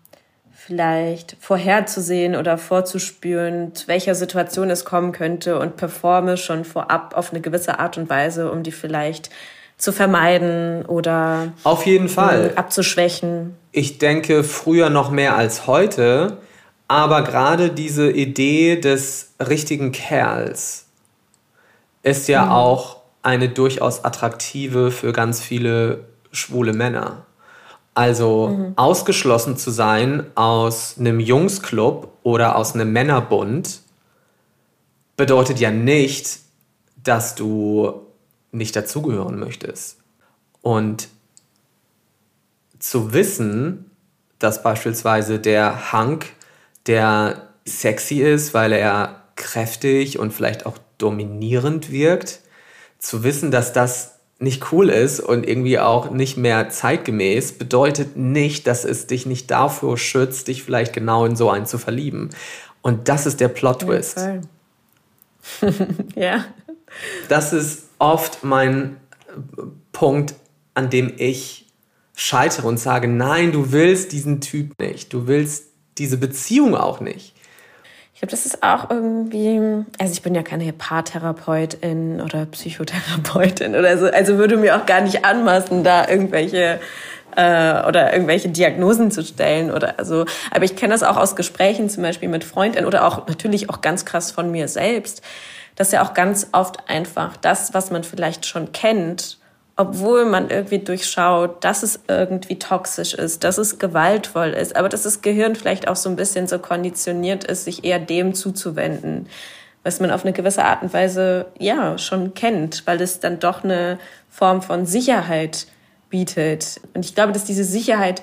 vielleicht vorherzusehen oder vorzuspüren, zu welcher Situation es kommen könnte und performe schon vorab auf eine gewisse Art und Weise, um die vielleicht zu vermeiden oder auf jeden Fall abzuschwächen. Ich denke früher noch mehr als heute, aber gerade diese Idee des richtigen Kerls ist ja mhm. auch eine durchaus attraktive für ganz viele schwule Männer. Also mhm. ausgeschlossen zu sein aus einem Jungsclub oder aus einem Männerbund bedeutet ja nicht, dass du nicht dazugehören möchtest. Und zu wissen, dass beispielsweise der Hank, der sexy ist, weil er kräftig und vielleicht auch dominierend wirkt, zu wissen, dass das nicht cool ist und irgendwie auch nicht mehr zeitgemäß, bedeutet nicht, dass es dich nicht davor schützt, dich vielleicht genau in so einen zu verlieben. Und das ist der Plot-Twist. ja. Das ist oft mein Punkt, an dem ich scheitere und sage, nein, du willst diesen Typ nicht. Du willst diese Beziehung auch nicht. glaube, das ist auch irgendwie, also ich bin ja keine Paartherapeutin oder Psychotherapeutin oder so, also würde mir auch gar nicht anmaßen, da irgendwelche äh, oder irgendwelche Diagnosen zu stellen oder so. Aber ich kenne das auch aus Gesprächen zum Beispiel mit Freundinnen oder auch natürlich auch ganz krass von mir selbst, dass ja auch ganz oft einfach das, was man vielleicht schon kennt, obwohl man irgendwie durchschaut, dass es irgendwie toxisch ist, dass es gewaltvoll ist, aber dass das Gehirn vielleicht auch so ein bisschen so konditioniert ist, sich eher dem zuzuwenden, was man auf eine gewisse Art und Weise ja schon kennt, weil es dann doch eine Form von Sicherheit bietet. Und ich glaube, dass diese Sicherheit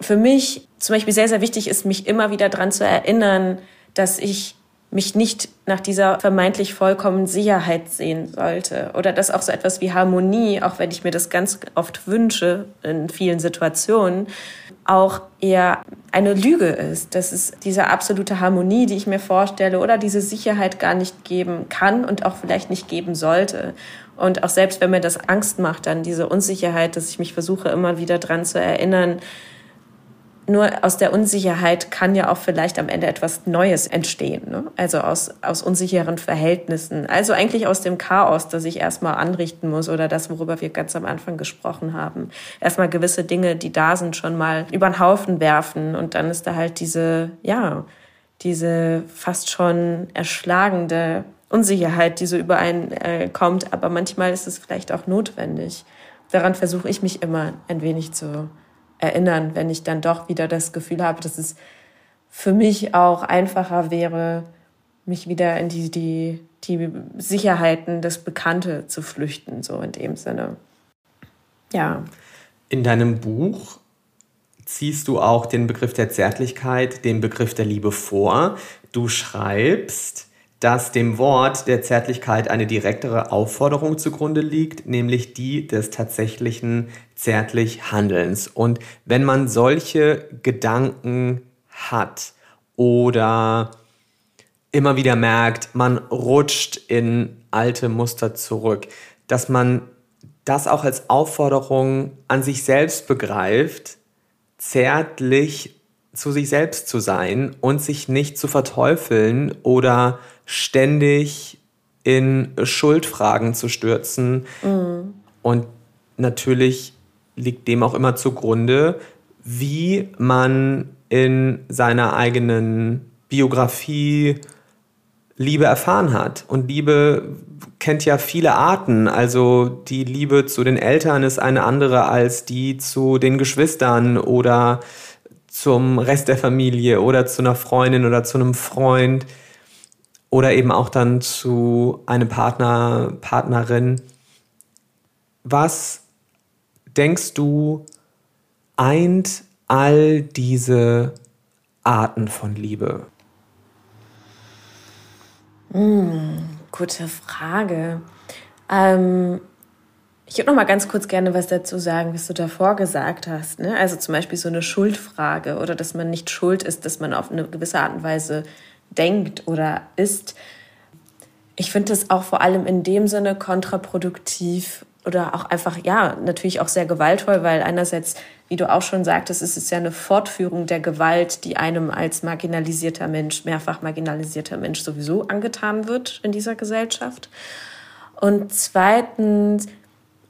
für mich zum Beispiel sehr, sehr wichtig ist, mich immer wieder daran zu erinnern, dass ich mich nicht nach dieser vermeintlich vollkommenen Sicherheit sehen sollte. Oder dass auch so etwas wie Harmonie, auch wenn ich mir das ganz oft wünsche in vielen Situationen, auch eher eine Lüge ist. Dass es diese absolute Harmonie, die ich mir vorstelle, oder diese Sicherheit gar nicht geben kann und auch vielleicht nicht geben sollte. Und auch selbst wenn mir das Angst macht, dann diese Unsicherheit, dass ich mich versuche, immer wieder dran zu erinnern, nur aus der Unsicherheit kann ja auch vielleicht am Ende etwas Neues entstehen. Ne? Also aus, aus unsicheren Verhältnissen. Also eigentlich aus dem Chaos, das ich erstmal anrichten muss oder das, worüber wir ganz am Anfang gesprochen haben. Erstmal gewisse Dinge, die da sind, schon mal über den Haufen werfen. Und dann ist da halt diese, ja, diese fast schon erschlagende Unsicherheit, die so über einen äh, kommt. Aber manchmal ist es vielleicht auch notwendig. Daran versuche ich mich immer ein wenig zu erinnern, wenn ich dann doch wieder das Gefühl habe, dass es für mich auch einfacher wäre, mich wieder in die, die, die Sicherheiten, das Bekannte zu flüchten, so in dem Sinne. Ja. In deinem Buch ziehst du auch den Begriff der Zärtlichkeit, den Begriff der Liebe vor. Du schreibst, dass dem Wort der Zärtlichkeit eine direktere Aufforderung zugrunde liegt, nämlich die des tatsächlichen zärtlich Handelns. Und wenn man solche Gedanken hat oder immer wieder merkt, man rutscht in alte Muster zurück, dass man das auch als Aufforderung an sich selbst begreift, zärtlich zu sich selbst zu sein und sich nicht zu verteufeln oder ständig in Schuldfragen zu stürzen. Mhm. Und natürlich liegt dem auch immer zugrunde, wie man in seiner eigenen Biografie Liebe erfahren hat. Und Liebe kennt ja viele Arten. Also die Liebe zu den Eltern ist eine andere als die zu den Geschwistern oder zum Rest der Familie oder zu einer Freundin oder zu einem Freund oder eben auch dann zu einem Partner, Partnerin. Was denkst du eint all diese Arten von Liebe? Hm, gute Frage. Ähm, ich würde noch mal ganz kurz gerne was dazu sagen, was du davor gesagt hast. Ne? Also zum Beispiel so eine Schuldfrage oder dass man nicht schuld ist, dass man auf eine gewisse Art und Weise denkt oder ist. Ich finde das auch vor allem in dem Sinne kontraproduktiv oder auch einfach, ja, natürlich auch sehr gewaltvoll, weil einerseits, wie du auch schon sagtest, ist es ja eine Fortführung der Gewalt, die einem als marginalisierter Mensch, mehrfach marginalisierter Mensch sowieso angetan wird in dieser Gesellschaft. Und zweitens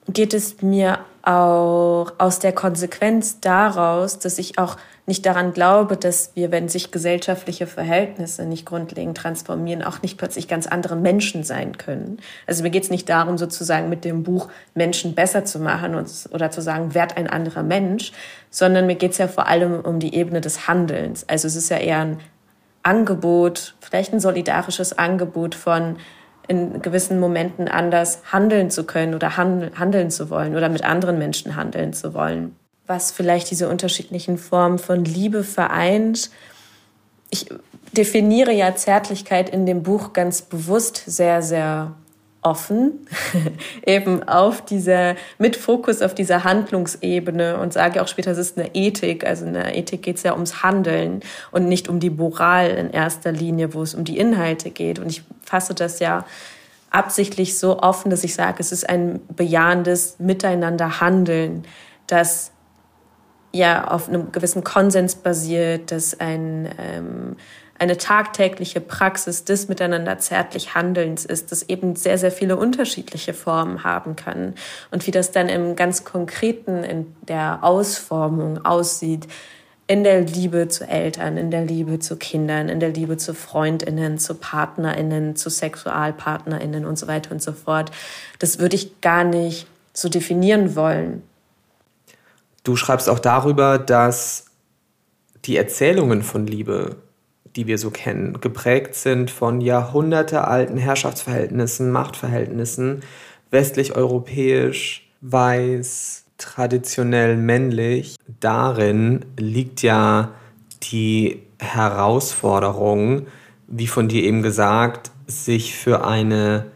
geht es mir auch aus der Konsequenz daraus, dass ich auch nicht daran glaube, dass wir, wenn sich gesellschaftliche Verhältnisse nicht grundlegend transformieren, auch nicht plötzlich ganz andere Menschen sein können. Also mir geht es nicht darum, sozusagen mit dem Buch Menschen besser zu machen und, oder zu sagen, werd ein anderer Mensch, sondern mir geht es ja vor allem um die Ebene des Handelns. Also es ist ja eher ein Angebot, vielleicht ein solidarisches Angebot von in gewissen Momenten anders handeln zu können oder handeln zu wollen oder mit anderen Menschen handeln zu wollen. Was vielleicht diese unterschiedlichen Formen von Liebe vereint. Ich definiere ja Zärtlichkeit in dem Buch ganz bewusst sehr, sehr offen, eben auf dieser, mit Fokus auf dieser Handlungsebene und sage auch später, es ist eine Ethik. Also in der Ethik geht es ja ums Handeln und nicht um die Moral in erster Linie, wo es um die Inhalte geht. Und ich fasse das ja absichtlich so offen, dass ich sage, es ist ein bejahendes Miteinander handeln, das ja auf einem gewissen Konsens basiert, das ein, ähm, eine tagtägliche Praxis des miteinander zärtlich Handelns ist, das eben sehr, sehr viele unterschiedliche Formen haben kann. Und wie das dann im ganz Konkreten in der Ausformung aussieht, in der Liebe zu Eltern, in der Liebe zu Kindern, in der Liebe zu Freundinnen, zu Partnerinnen, zu Sexualpartnerinnen und so weiter und so fort. Das würde ich gar nicht so definieren wollen. Du schreibst auch darüber, dass die Erzählungen von Liebe, die wir so kennen, geprägt sind von jahrhundertealten Herrschaftsverhältnissen, Machtverhältnissen, westlich-europäisch, weiß, traditionell männlich, darin liegt ja die Herausforderung, wie von dir eben gesagt, sich für eine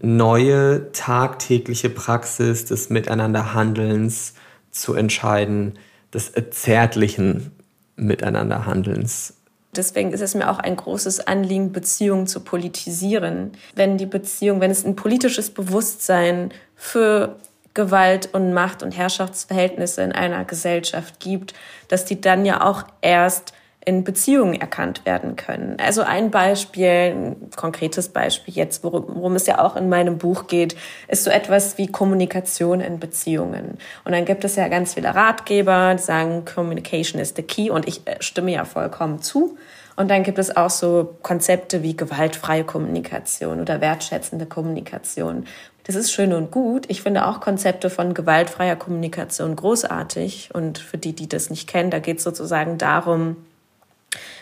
neue tagtägliche Praxis des Miteinanderhandelns zu entscheiden, des zärtlichen Miteinanderhandelns. Deswegen ist es mir auch ein großes Anliegen, Beziehungen zu politisieren. Wenn die Beziehung, wenn es ein politisches Bewusstsein für Gewalt und Macht und Herrschaftsverhältnisse in einer Gesellschaft gibt, dass die dann ja auch erst in Beziehungen erkannt werden können. Also ein Beispiel, ein konkretes Beispiel jetzt, worum, worum, es ja auch in meinem Buch geht, ist so etwas wie Kommunikation in Beziehungen. Und dann gibt es ja ganz viele Ratgeber, die sagen, Communication is the key und ich äh, stimme ja vollkommen zu. Und dann gibt es auch so Konzepte wie gewaltfreie Kommunikation oder wertschätzende Kommunikation, das ist schön und gut. Ich finde auch Konzepte von gewaltfreier Kommunikation großartig. Und für die, die das nicht kennen, da geht es sozusagen darum,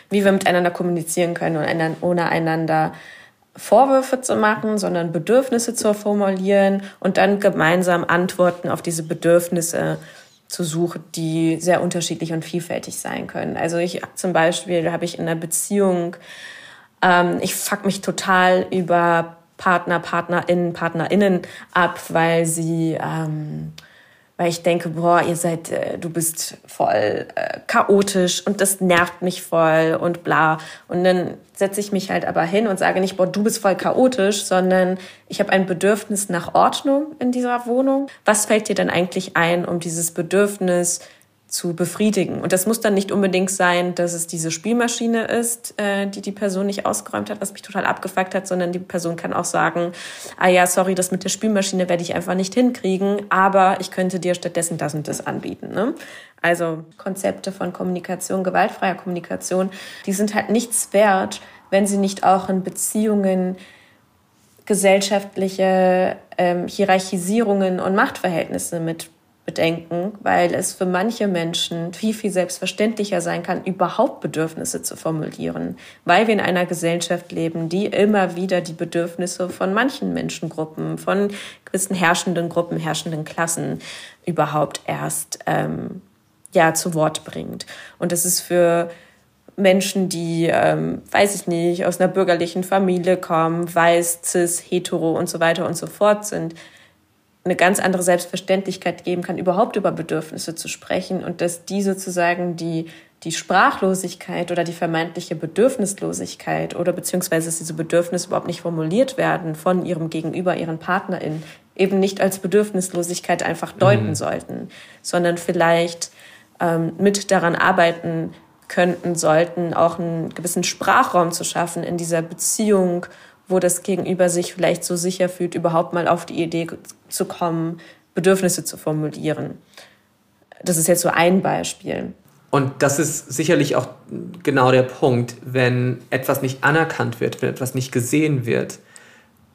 wie wir miteinander kommunizieren können und ohne einander Vorwürfe zu machen, sondern Bedürfnisse zu formulieren und dann gemeinsam Antworten auf diese Bedürfnisse zu suchen, die sehr unterschiedlich und vielfältig sein können. Also ich zum Beispiel habe ich in einer Beziehung, ähm, ich fuck mich total über Partner, Partnerinnen, Partnerinnen ab, weil sie, ähm, weil ich denke, boah, ihr seid, äh, du bist voll äh, chaotisch und das nervt mich voll und bla. Und dann setze ich mich halt aber hin und sage nicht, boah, du bist voll chaotisch, sondern ich habe ein Bedürfnis nach Ordnung in dieser Wohnung. Was fällt dir denn eigentlich ein, um dieses Bedürfnis zu befriedigen. Und das muss dann nicht unbedingt sein, dass es diese Spielmaschine ist, äh, die die Person nicht ausgeräumt hat, was mich total abgefuckt hat, sondern die Person kann auch sagen, ah ja, sorry, das mit der Spielmaschine werde ich einfach nicht hinkriegen, aber ich könnte dir stattdessen das und das anbieten. Ne? Also Konzepte von Kommunikation, gewaltfreier Kommunikation, die sind halt nichts wert, wenn sie nicht auch in Beziehungen gesellschaftliche ähm, Hierarchisierungen und Machtverhältnisse mit bedenken, weil es für manche Menschen viel, viel selbstverständlicher sein kann, überhaupt Bedürfnisse zu formulieren, weil wir in einer Gesellschaft leben, die immer wieder die Bedürfnisse von manchen Menschengruppen, von gewissen herrschenden Gruppen, herrschenden Klassen überhaupt erst ähm, ja, zu Wort bringt. Und das ist für Menschen, die, ähm, weiß ich nicht, aus einer bürgerlichen Familie kommen, weiß, cis, hetero und so weiter und so fort sind, eine ganz andere Selbstverständlichkeit geben kann, überhaupt über Bedürfnisse zu sprechen und dass die sozusagen die, die Sprachlosigkeit oder die vermeintliche Bedürfnislosigkeit oder beziehungsweise dass diese Bedürfnisse überhaupt nicht formuliert werden von ihrem Gegenüber, ihren PartnerInnen, eben nicht als Bedürfnislosigkeit einfach deuten mhm. sollten, sondern vielleicht ähm, mit daran arbeiten könnten, sollten, auch einen gewissen Sprachraum zu schaffen in dieser Beziehung wo das Gegenüber sich vielleicht so sicher fühlt, überhaupt mal auf die Idee zu kommen, Bedürfnisse zu formulieren. Das ist jetzt so ein Beispiel. Und das ist sicherlich auch genau der Punkt, wenn etwas nicht anerkannt wird, wenn etwas nicht gesehen wird,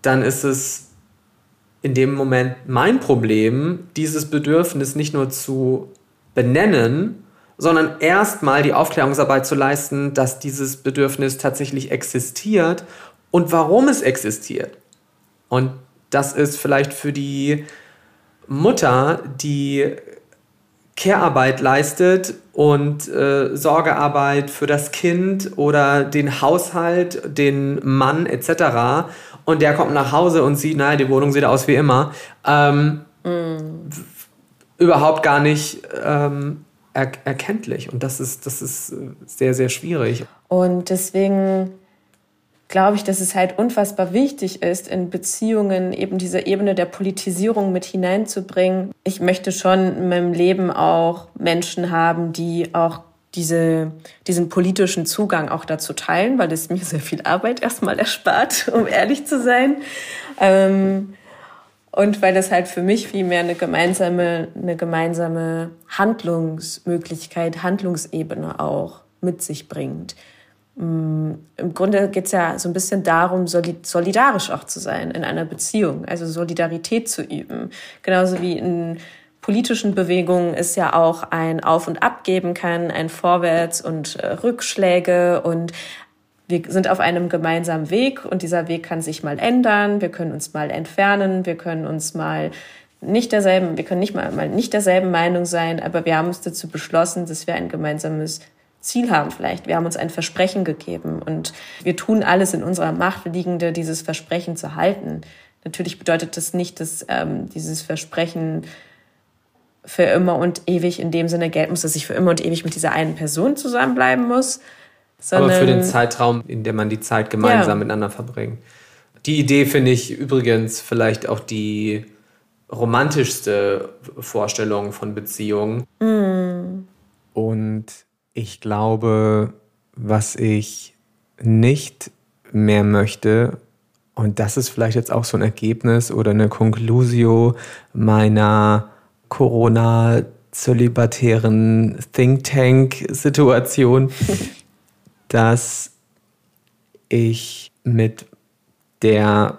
dann ist es in dem Moment mein Problem, dieses Bedürfnis nicht nur zu benennen, sondern erstmal die Aufklärungsarbeit zu leisten, dass dieses Bedürfnis tatsächlich existiert und warum es existiert. Und das ist vielleicht für die Mutter, die Care-Arbeit leistet und äh, Sorgearbeit für das Kind oder den Haushalt, den Mann etc. Und der kommt nach Hause und sieht, naja, die Wohnung sieht aus wie immer. Ähm, mm. Überhaupt gar nicht ähm, er erkenntlich. Und das ist, das ist sehr, sehr schwierig. Und deswegen glaube ich, dass es halt unfassbar wichtig ist, in Beziehungen eben diese Ebene der Politisierung mit hineinzubringen. Ich möchte schon in meinem Leben auch Menschen haben, die auch diese, diesen politischen Zugang auch dazu teilen, weil es mir sehr viel Arbeit erstmal erspart, um ehrlich zu sein. Ähm, und weil das halt für mich viel mehr eine gemeinsame, eine gemeinsame Handlungsmöglichkeit, Handlungsebene auch mit sich bringt. Mm, Im Grunde geht es ja so ein bisschen darum, solidarisch auch zu sein in einer Beziehung, also Solidarität zu üben. Genauso wie in politischen Bewegungen es ja auch ein Auf und Ab geben kann, ein Vorwärts und äh, Rückschläge und wir sind auf einem gemeinsamen Weg und dieser Weg kann sich mal ändern, wir können uns mal entfernen, wir können uns mal nicht derselben, wir können nicht mal, mal nicht derselben Meinung sein, aber wir haben uns dazu beschlossen, dass wir ein gemeinsames Ziel haben vielleicht. Wir haben uns ein Versprechen gegeben und wir tun alles in unserer Macht Liegende, dieses Versprechen zu halten. Natürlich bedeutet das nicht, dass ähm, dieses Versprechen für immer und ewig in dem Sinne gelten muss, dass ich für immer und ewig mit dieser einen Person zusammenbleiben muss. Sondern, Aber für den Zeitraum, in dem man die Zeit gemeinsam ja. miteinander verbringt. Die Idee finde ich übrigens vielleicht auch die romantischste Vorstellung von Beziehungen. Mm. Und ich glaube, was ich nicht mehr möchte, und das ist vielleicht jetzt auch so ein Ergebnis oder eine Conclusio meiner Corona-zölibatären Think Tank-Situation, dass ich mit der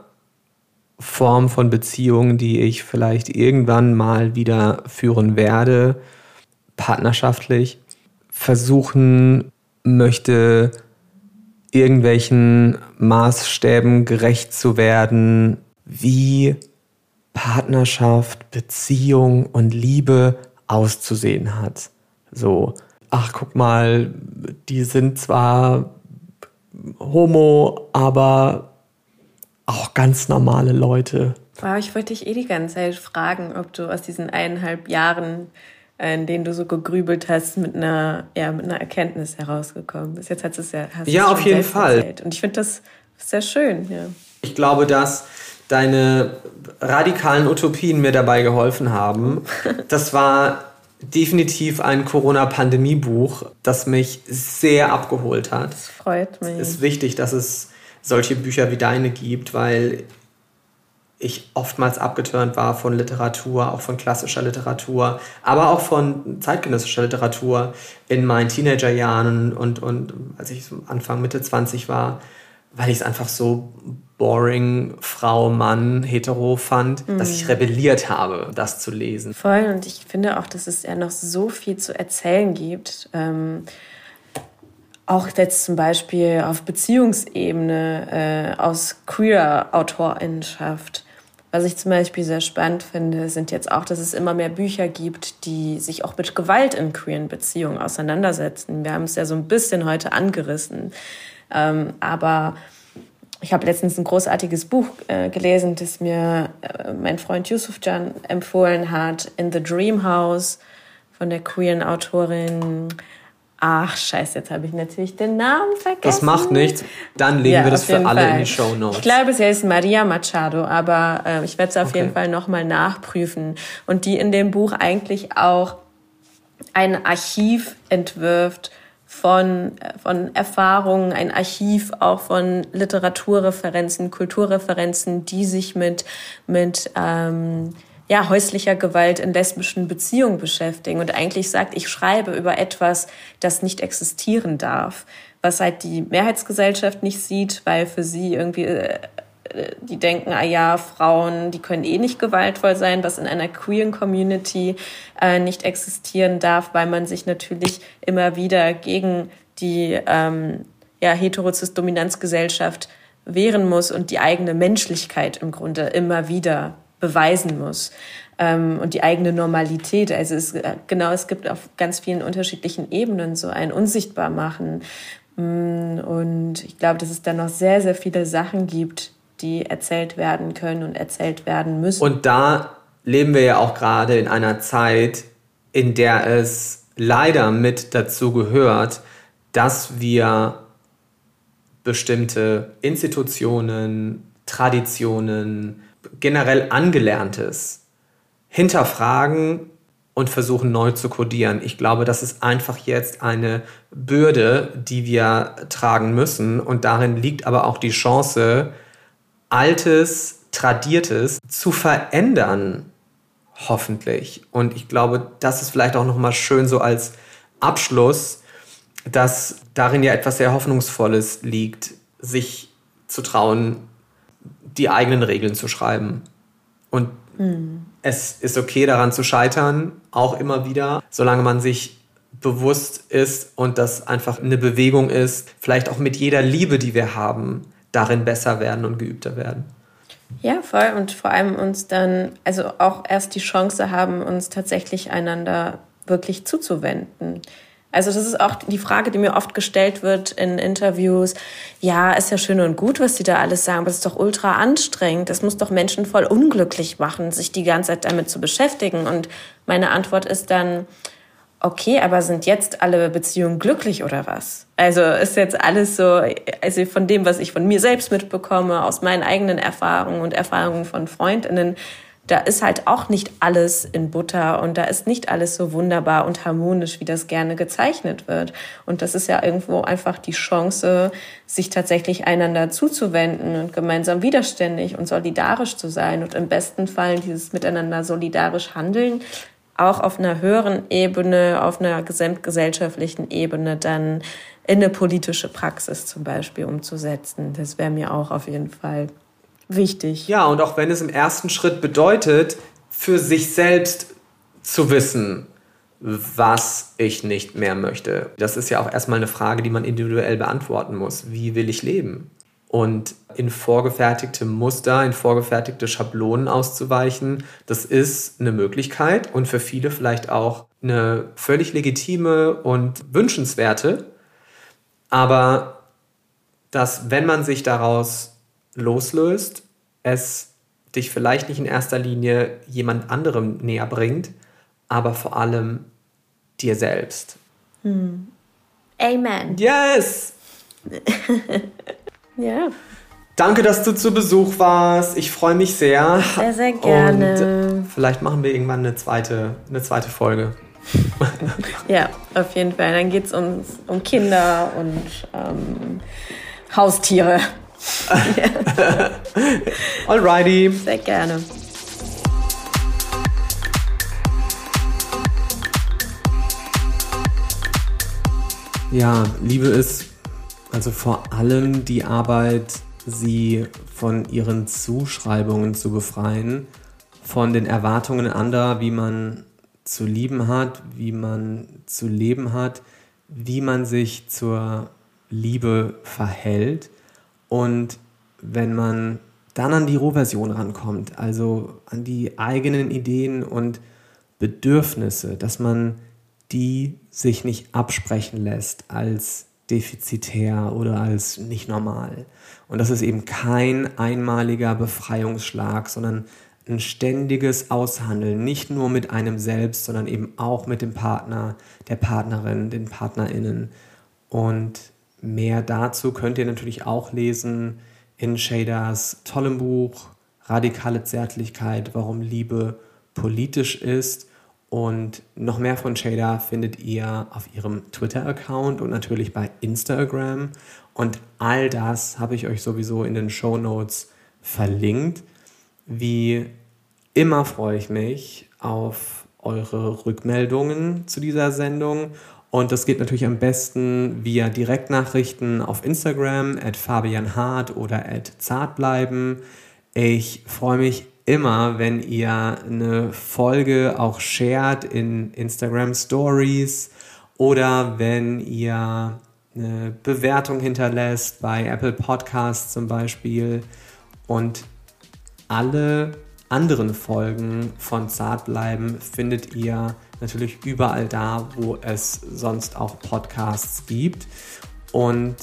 Form von Beziehung, die ich vielleicht irgendwann mal wieder führen werde, partnerschaftlich, versuchen möchte, irgendwelchen Maßstäben gerecht zu werden, wie Partnerschaft, Beziehung und Liebe auszusehen hat. So, ach guck mal, die sind zwar homo, aber auch ganz normale Leute. Wow, ich wollte dich eh die ganze Zeit fragen, ob du aus diesen eineinhalb Jahren, in denen du so gegrübelt hast, mit einer, ja, mit einer Erkenntnis herausgekommen bist. Jetzt hast du es ja. Hast ja, auf jeden Fall. Erzählt. Und ich finde das sehr schön. Ja. Ich glaube, dass deine radikalen Utopien mir dabei geholfen haben. Das war definitiv ein Corona-Pandemie-Buch, das mich sehr abgeholt hat. Das freut mich. Es ist wichtig, dass es solche Bücher wie deine gibt, weil ich oftmals abgeturnt war von Literatur, auch von klassischer Literatur, aber auch von zeitgenössischer Literatur in meinen Teenagerjahren und, und als ich so Anfang, Mitte 20 war, weil ich es einfach so boring Frau, Mann, hetero fand, mhm. dass ich mhm. rebelliert habe, das zu lesen. Voll, und ich finde auch, dass es ja noch so viel zu erzählen gibt. Ähm, auch jetzt zum Beispiel auf Beziehungsebene äh, aus Queer-Autorinnenschaft. Was ich zum Beispiel sehr spannend finde, sind jetzt auch, dass es immer mehr Bücher gibt, die sich auch mit Gewalt in queeren Beziehungen auseinandersetzen. Wir haben es ja so ein bisschen heute angerissen. Ähm, aber ich habe letztens ein großartiges Buch äh, gelesen, das mir äh, mein Freund Yusuf Can empfohlen hat, In the Dream House von der queeren Autorin. Ach, scheiße, jetzt habe ich natürlich den Namen vergessen. Das macht nichts. Dann legen ja, wir das für alle Fall. in die Show Notes. Ich glaube, sie heißt Maria Machado, aber äh, ich werde es auf okay. jeden Fall nochmal nachprüfen. Und die in dem Buch eigentlich auch ein Archiv entwirft von, von Erfahrungen, ein Archiv auch von Literaturreferenzen, Kulturreferenzen, die sich mit, mit ähm, ja, häuslicher Gewalt in lesbischen Beziehungen beschäftigen und eigentlich sagt, ich schreibe über etwas, das nicht existieren darf, was halt die Mehrheitsgesellschaft nicht sieht, weil für sie irgendwie äh, die denken, ah ja, Frauen, die können eh nicht gewaltvoll sein, was in einer queeren Community äh, nicht existieren darf, weil man sich natürlich immer wieder gegen die ähm, ja, heterozis-Dominanzgesellschaft wehren muss und die eigene Menschlichkeit im Grunde immer wieder beweisen muss ähm, und die eigene Normalität. Also es, äh, genau, es gibt auf ganz vielen unterschiedlichen Ebenen so ein Unsichtbarmachen. Mm, und ich glaube, dass es da noch sehr, sehr viele Sachen gibt, die erzählt werden können und erzählt werden müssen. Und da leben wir ja auch gerade in einer Zeit, in der es leider mit dazu gehört, dass wir bestimmte Institutionen, Traditionen, generell Angelerntes hinterfragen und versuchen neu zu kodieren. Ich glaube, das ist einfach jetzt eine Bürde, die wir tragen müssen. Und darin liegt aber auch die Chance, Altes, Tradiertes zu verändern, hoffentlich. Und ich glaube, das ist vielleicht auch nochmal schön so als Abschluss, dass darin ja etwas sehr Hoffnungsvolles liegt, sich zu trauen, die eigenen Regeln zu schreiben. Und mhm. es ist okay, daran zu scheitern, auch immer wieder, solange man sich bewusst ist und das einfach eine Bewegung ist, vielleicht auch mit jeder Liebe, die wir haben, darin besser werden und geübter werden. Ja, voll. Und vor allem uns dann, also auch erst die Chance haben, uns tatsächlich einander wirklich zuzuwenden. Also das ist auch die Frage, die mir oft gestellt wird in Interviews. Ja, ist ja schön und gut, was die da alles sagen, aber es ist doch ultra anstrengend. Es muss doch Menschen voll unglücklich machen, sich die ganze Zeit damit zu beschäftigen. Und meine Antwort ist dann, okay, aber sind jetzt alle Beziehungen glücklich oder was? Also ist jetzt alles so, also von dem, was ich von mir selbst mitbekomme, aus meinen eigenen Erfahrungen und Erfahrungen von Freundinnen, da ist halt auch nicht alles in Butter und da ist nicht alles so wunderbar und harmonisch, wie das gerne gezeichnet wird. Und das ist ja irgendwo einfach die Chance, sich tatsächlich einander zuzuwenden und gemeinsam widerständig und solidarisch zu sein und im besten Fall dieses miteinander solidarisch handeln auch auf einer höheren Ebene, auf einer gesamtgesellschaftlichen Ebene dann in eine politische Praxis zum Beispiel umzusetzen. Das wäre mir auch auf jeden Fall wichtig. Ja, und auch wenn es im ersten Schritt bedeutet, für sich selbst zu wissen, was ich nicht mehr möchte. Das ist ja auch erstmal eine Frage, die man individuell beantworten muss. Wie will ich leben? Und in vorgefertigte Muster, in vorgefertigte Schablonen auszuweichen, das ist eine Möglichkeit und für viele vielleicht auch eine völlig legitime und wünschenswerte. Aber dass, wenn man sich daraus loslöst, es dich vielleicht nicht in erster Linie jemand anderem näher bringt, aber vor allem dir selbst. Hm. Amen. Yes! ja. Danke, dass du zu Besuch warst. Ich freue mich sehr. Sehr, sehr gerne. Und vielleicht machen wir irgendwann eine zweite, eine zweite Folge. ja, auf jeden Fall. Dann geht es um, um Kinder und ähm, Haustiere. Alrighty. Sehr gerne. Ja, Liebe ist also vor allem die Arbeit, sie von ihren Zuschreibungen zu befreien, von den Erwartungen anderer, wie man zu lieben hat, wie man zu leben hat, wie man sich zur Liebe verhält und wenn man dann an die Rohversion rankommt, also an die eigenen Ideen und Bedürfnisse, dass man die sich nicht absprechen lässt als defizitär oder als nicht normal. Und das ist eben kein einmaliger Befreiungsschlag, sondern ein ständiges Aushandeln, nicht nur mit einem selbst, sondern eben auch mit dem Partner, der Partnerin, den PartnerInnen. Und Mehr dazu könnt ihr natürlich auch lesen in Shaders tollem Buch Radikale Zärtlichkeit, warum Liebe politisch ist. Und noch mehr von Shader findet ihr auf ihrem Twitter-Account und natürlich bei Instagram. Und all das habe ich euch sowieso in den Show Notes verlinkt. Wie immer freue ich mich auf eure Rückmeldungen zu dieser Sendung und das geht natürlich am besten via Direktnachrichten auf Instagram, at Fabian Hart oder at Zartbleiben. Ich freue mich immer, wenn ihr eine Folge auch shared in Instagram Stories oder wenn ihr eine Bewertung hinterlässt bei Apple Podcasts zum Beispiel. Und alle anderen Folgen von Zartbleiben findet ihr natürlich überall da, wo es sonst auch Podcasts gibt. Und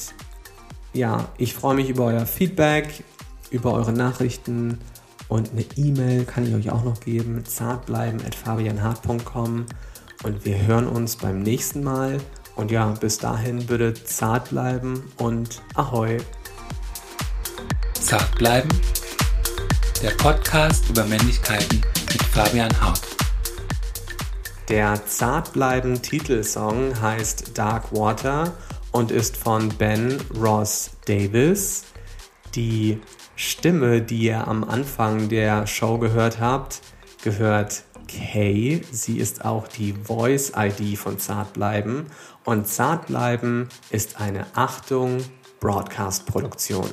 ja, ich freue mich über euer Feedback, über eure Nachrichten und eine E-Mail kann ich euch auch noch geben, zartbleiben.fabianhart.com und wir hören uns beim nächsten Mal. Und ja, bis dahin bitte zart bleiben und ahoi. Zart bleiben, der Podcast über Männlichkeiten mit Fabian Hart. Der Zartbleiben Titelsong heißt Dark Water und ist von Ben Ross Davis. Die Stimme, die ihr am Anfang der Show gehört habt, gehört Kay. Sie ist auch die Voice-ID von Zartbleiben. Und Zartbleiben ist eine Achtung Broadcast-Produktion.